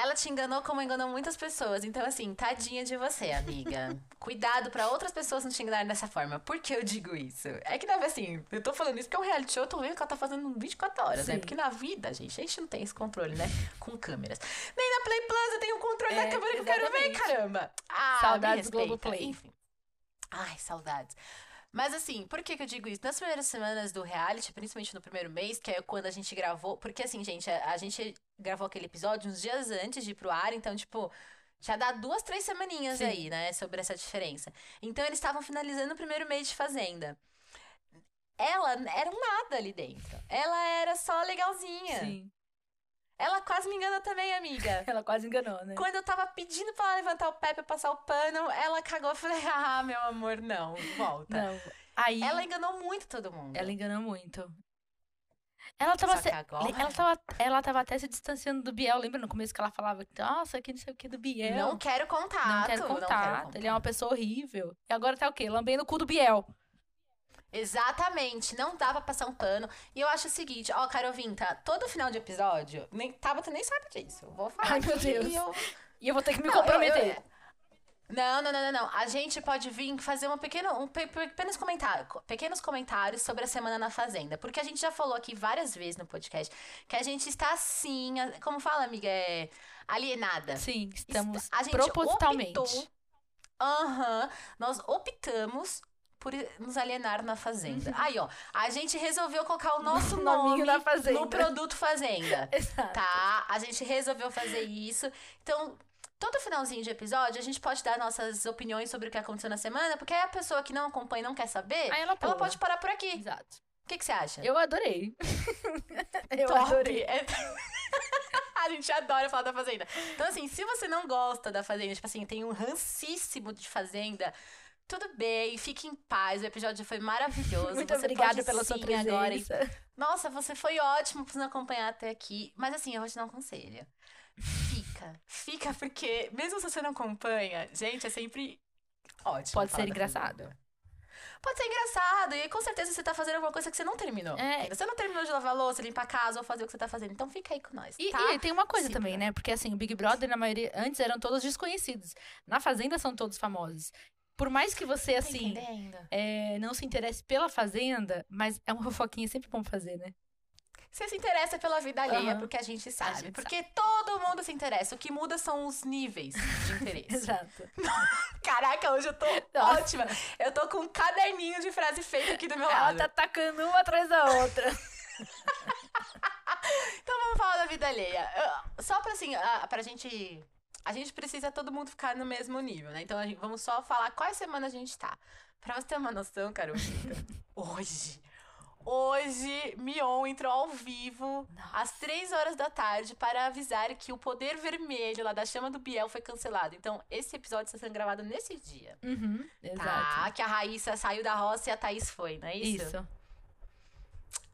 Ela te enganou como enganou muitas pessoas. Então, assim, tadinha de você, amiga. Cuidado para outras pessoas não te enganarem dessa forma. Por que eu digo isso? É que, assim, eu tô falando isso porque é um reality show, eu tô vendo que ela tá fazendo 24 horas, né? Sim. né? Porque na vida, gente, a gente não tem esse controle, né? Com câmeras. Nem na Play Plus eu tenho um controle é, da câmera que eu quero ver, caramba. Ah, saudades Globoplay. Enfim. Ai, saudades. Mas assim, por que, que eu digo isso? Nas primeiras semanas do reality, principalmente no primeiro mês, que é quando a gente gravou. Porque assim, gente, a, a gente gravou aquele episódio uns dias antes de ir pro ar, então, tipo. Já dá duas, três semaninhas Sim. aí, né? Sobre essa diferença. Então, eles estavam finalizando o primeiro mês de Fazenda. Ela era um nada ali dentro. Ela era só legalzinha. Sim. Ela quase me enganou também, amiga. ela quase enganou, né? Quando eu tava pedindo pra ela levantar o pé pra passar o pano, ela cagou. Eu falei, ah, meu amor, não, volta. Não. Aí... Ela enganou muito todo mundo. Ela enganou muito. Ela tava, se... agora... ela, tava, ela tava até se distanciando do Biel. Lembra no começo que ela falava, nossa, que não sei o que do Biel. Não quero contato. Não quero contato. Não quero contato. Ele é uma pessoa horrível. E agora tá o quê? Lambendo o cu do Biel. Exatamente, não dá pra passar um pano. E eu acho o seguinte, ó, Carol Vinta, todo final de episódio, nem, Tabata nem sabe disso. Eu vou falar. Ai, meu Deus. E eu... e eu vou ter que me não, comprometer. Eu, eu... Não, não, não, não, não. A gente pode vir fazer um pequeno, um pequenos, comentário, pequenos comentários sobre a semana na Fazenda. Porque a gente já falou aqui várias vezes no podcast que a gente está assim, como fala, amiga, é alienada. Sim, estamos a gente propositalmente. Aham. Uhum, nós optamos por nos alienar na Fazenda. Aí, ó, a gente resolveu colocar o nosso nome no produto Fazenda. Exato. Tá? A gente resolveu fazer isso. Então, todo finalzinho de episódio, a gente pode dar nossas opiniões sobre o que aconteceu na semana, porque aí a pessoa que não acompanha e não quer saber, aí ela, ela pode parar por aqui. Exato. O que, que você acha? Eu adorei. Eu Top. adorei. É... a gente adora falar da Fazenda. Então, assim, se você não gosta da Fazenda, tipo assim, tem um rancíssimo de Fazenda, tudo bem, fique em paz. O episódio foi maravilhoso. Muito você obrigada pela sua presença. Agora. Nossa, você foi ótimo por nos acompanhar até aqui. Mas assim, eu vou te dar um conselho. Fica. Fica porque, mesmo se você não acompanha, gente, é sempre ótimo. Pode ser engraçado. Pode ser engraçado. E com certeza você tá fazendo alguma coisa que você não terminou. É. Você não terminou de lavar louça, limpar a casa ou fazer o que você tá fazendo. Então fica aí com nós. E, tá? e tem uma coisa Sim, também, né? Porque assim, o Big Brother, na maioria, antes eram todos desconhecidos. Na Fazenda são todos famosos por mais que você, tá assim, é, não se interesse pela fazenda, mas é uma fofoquinha sempre bom fazer, né? Você se interessa pela vida alheia, uhum. porque a gente sabe. A gente porque sabe. todo mundo se interessa. O que muda são os níveis de interesse. Exato. Caraca, hoje eu tô Nossa. ótima. Eu tô com um caderninho de frase feita aqui do meu Ela lado. Ela tá tacando uma atrás da outra. então vamos falar da vida alheia. Só pra assim, pra gente a gente precisa todo mundo ficar no mesmo nível, né? Então gente, vamos só falar quais semanas a gente tá. Pra você ter uma noção, Carolina, hoje. Hoje, Mion entrou ao vivo Nossa. às três horas da tarde para avisar que o poder vermelho lá da chama do Biel foi cancelado. Então, esse episódio está sendo gravado nesse dia. Uhum, tá? Que a Raíssa saiu da roça e a Thaís foi, não é isso? Isso.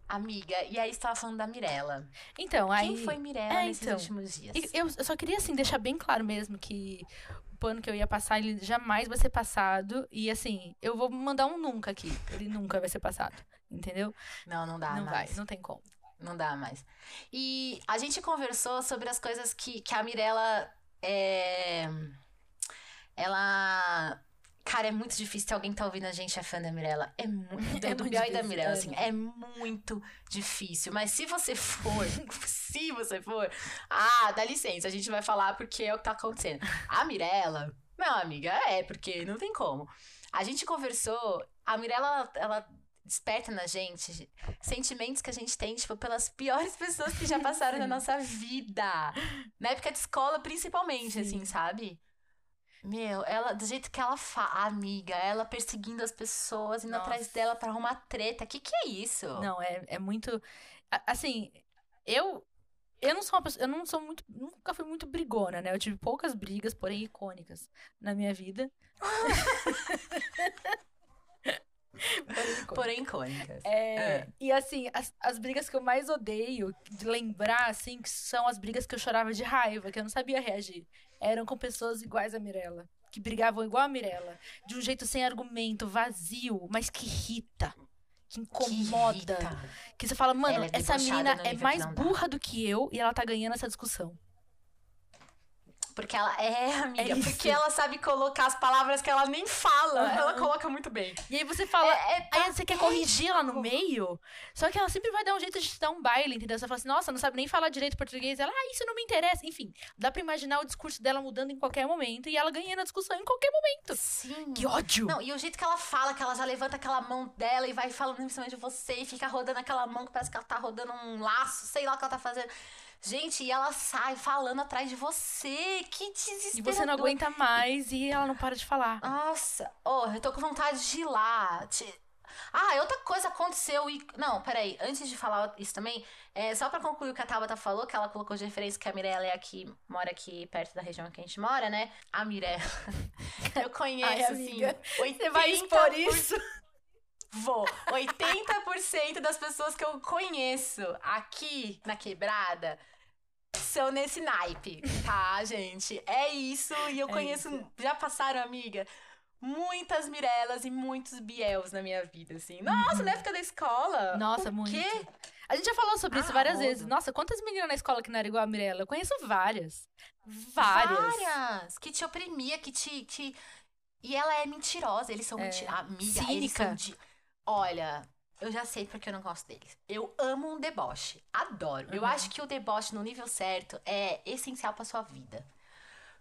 Amiga, e aí você tava falando da Mirella. Então, aí. Quem foi Mirella É, nesses então. últimos dias? Eu eu só queria, assim, deixar bem claro mesmo que o pano que eu ia passar, ele jamais vai ser passado. E, assim, eu vou mandar um nunca aqui. Ele nunca vai ser passado. Entendeu? Não, não dá não mais. vai, não tem como. Não dá mais. E a gente conversou sobre as coisas que, que a Mirella é. Ela. Cara, é muito difícil ter alguém tá ouvindo a gente é fã da Mirella. É muito. É do muito Biel e da difícil, Mirella, é. assim. É muito difícil. Mas se você for, se você for. Ah, dá licença, a gente vai falar porque é o que tá acontecendo. A Mirella, não, amiga, é, porque não tem como. A gente conversou, a Mirella, ela, ela desperta na gente sentimentos que a gente tem, tipo, pelas piores pessoas que já passaram na nossa vida. Na época de escola, principalmente, Sim. assim, sabe? Meu, ela, do jeito que ela fala, amiga, ela perseguindo as pessoas, indo Nossa. atrás dela pra arrumar treta. Que que é isso? Não, é, é muito. Assim, eu. Eu não sou uma pessoa. Eu não sou muito. Nunca fui muito brigona, né? Eu tive poucas brigas, porém icônicas, na minha vida. porém, icônicas. É, É. E assim, as, as brigas que eu mais odeio de lembrar, assim, que são as brigas que eu chorava de raiva, que eu não sabia reagir. Eram com pessoas iguais a Mirella. Que brigavam igual a Mirella. De um jeito sem argumento, vazio, mas que irrita. Que incomoda. Que irrita. Que você fala, mano, Ela é essa menina é mais burra do que eu e ela tá ganhando essa discussão. Porque ela é, amiga, É porque ela sabe colocar as palavras que ela nem fala. Aham. Ela coloca muito bem. E aí você fala, É, é Aí você quer corrigir ela no meio, só que ela sempre vai dar um jeito de te dar um baile, entendeu? Você fala assim, nossa, não sabe nem falar direito português. Ela, ah, isso não me interessa. Enfim, dá pra imaginar o discurso dela mudando em qualquer momento e ela ganhando a discussão em qualquer momento. Sim. Que ódio! Não, e o jeito que ela fala, que ela já levanta aquela mão dela e vai falando em cima de você e fica rodando aquela mão que parece que ela tá rodando um laço, sei lá o que ela tá fazendo. Gente, e ela sai falando atrás de você. Que desespero. E você não aguenta mais e ela não para de falar. Nossa, oh, eu tô com vontade de ir lá. Ah, outra coisa aconteceu e. Não, peraí, antes de falar isso também, é, só pra concluir o que a Tabata falou, que ela colocou de referência que a Mirella é aqui, mora aqui perto da região que a gente mora, né? A Mirella. Eu conheço, Ai, amiga, assim. 80%, Você vai expor isso? Vou. 80% das pessoas que eu conheço aqui na quebrada são nesse naipe, tá, gente? É isso. E eu É conheço. isso. Já passaram, amiga? Muitas Mirelas e muitos Biels na minha vida, assim. Nossa, na época da escola. Uhum. Nossa, o muito. Quê? A gente já falou sobre isso Ah, várias rodo. vezes. Nossa, quantas meninas na escola que não eram igual a Mirella? Eu conheço várias. Várias. Várias. Que te oprimia, que te. te... E ela é mentirosa. Eles são É. mentirosos. Amiga, Cínica. de. Olha. Eu já sei porque eu não gosto deles. Eu amo um deboche. Adoro. Eu Uhum. acho que o deboche no nível certo é essencial pra sua vida.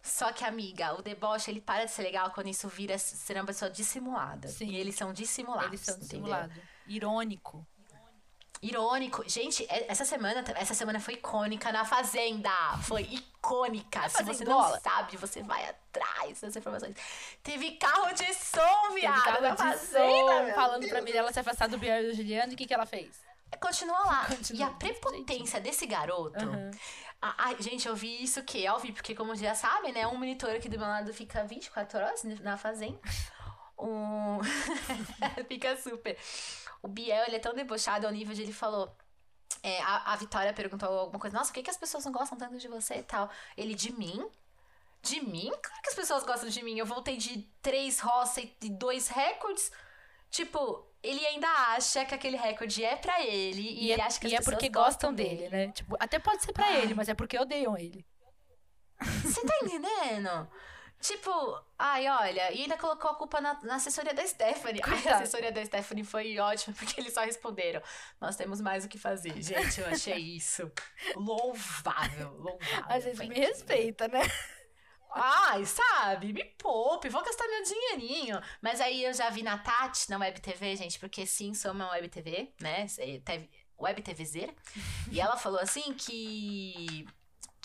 Só que, amiga, o deboche ele para de ser legal quando isso vira ser uma pessoa dissimulada. Sim. E eles são dissimulados. Eles são dissimulados. Irônico. Irônico. Gente, é- essa semana, essa semana foi icônica na Fazenda. Foi icônica. Se você não sabe, você vai atrás dessas informações. Teve carro de som, Teve viado, carro na de Fazenda. som falando Deus. pra Mirella se afastar do Biel e do Juliano. E o que, que ela fez? Continua lá. Continua. E a prepotência desse garoto. Aham. a- gente, eu vi isso que eu vi, porque como já sabem, né? Um monitor aqui do meu lado fica 24 horas na fazenda. Um... fica super. O Biel, ele é tão debochado ao nível de ele falou. é, a, a Vitória perguntou alguma coisa, nossa, por que, que as pessoas não gostam tanto de você e tal? Ele, de mim? De mim? Claro que as pessoas gostam de mim. Eu voltei de três roça e de dois recordes. Tipo, ele ainda acha que aquele recorde é pra ele. E, E, ele é, acha que as e é porque gostam gostam dele, né? Tipo, até pode ser pra ele, mas é porque odeiam ele. Você tá entendendo? Tipo, ai, olha, e ainda colocou a culpa na, na assessoria da Stephanie. Ai, a assessoria da Stephanie foi ótima, porque eles só responderam: Nós temos mais o que fazer. Gente, eu achei isso louvável, louvável. A gente me respeita, né? Ai, sabe, me poupe, vou gastar meu dinheirinho. Mas aí eu já vi na Tati, na Web TV, gente, porque sim, sou uma Web TV, né? Web TVzeira. E ela falou assim que.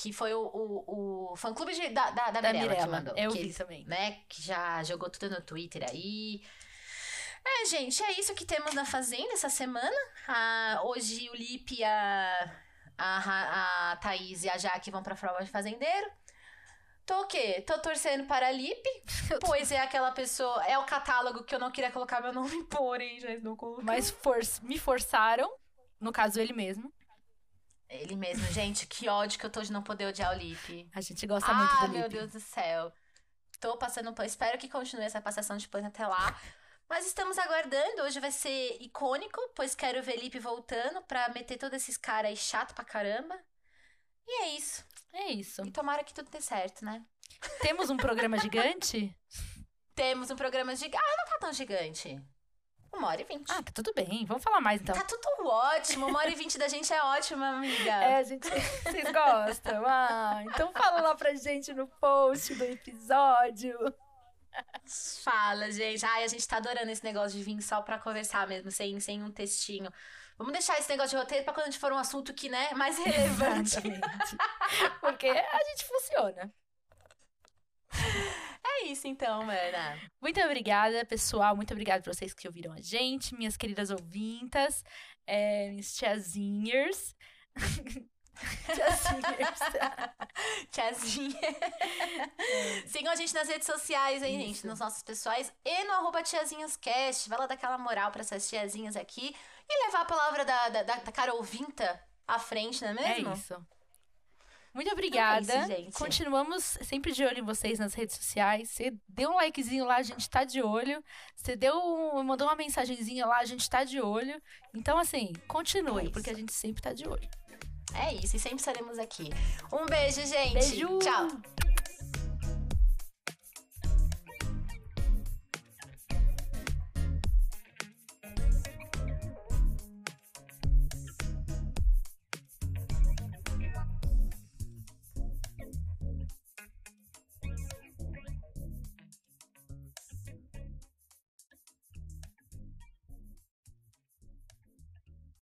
Que foi o, o, o fã-clube da, da, da, Da Mirella, que Mirella. mandou. Eu que vi também. né? Que já jogou tudo no Twitter aí. É, gente, é isso que temos na Fazenda essa semana. Ah, hoje o Lipe, a, a, a Thaís e a Jaque vão pra prova de fazendeiro. Tô o quê? Tô torcendo para a Lipe, pois é aquela pessoa, é o catálogo que eu não queria colocar meu nome, porém, já não coloquei. Mas for- me forçaram. No caso, ele mesmo. Ele mesmo, gente, que ódio que eu tô de não poder odiar o Lipe. A gente gosta muito do Ah, Lipe. meu Deus do céu. Tô passando. Espero que continue essa passação de pano até lá. Mas estamos aguardando. Hoje vai ser icônico, pois quero ver Lipe voltando pra meter todos esses caras aí chato pra caramba. E é isso. É isso. E tomara que tudo dê certo, né? Temos um programa gigante? Temos um programa gigante. Ah, não tá tão gigante. Uma hora e vinte. Ah, tá tudo bem. Vamos falar mais então. Tá tudo ótimo. Uma hora e vinte da gente é ótima, amiga. É, a gente. Vocês gostam? Ah, então fala lá pra gente no post do episódio. Fala, gente. Ai, a gente tá adorando esse negócio de vir só pra conversar mesmo, sem, sem um textinho. Vamos deixar esse negócio de roteiro pra quando a gente for um assunto que, né, mais relevante. Porque a gente funciona. É isso então, mana. Muito obrigada, pessoal. Muito obrigada pra vocês que ouviram a gente, minhas queridas ouvintas, é, minhas tiazinhas. tiazinhas. Tiazinha. Sigam a gente nas redes sociais aí, gente, Isso. nos nossos pessoais e no arroba tiazinhascast. Vai lá dar aquela moral pra essas tiazinhas aqui e levar a palavra da, da, da, à frente, não é É mesmo? isso. Muito obrigada. É isso. Continuamos sempre de olho em vocês nas redes sociais. Você deu um likezinho lá, a gente tá de olho. Você deu um- mandou uma mensagenzinha lá, a gente tá de olho. Então, assim, continue, É porque a gente sempre tá de olho. É isso, e sempre estaremos aqui. Um beijo, gente. Beijo! Tchau.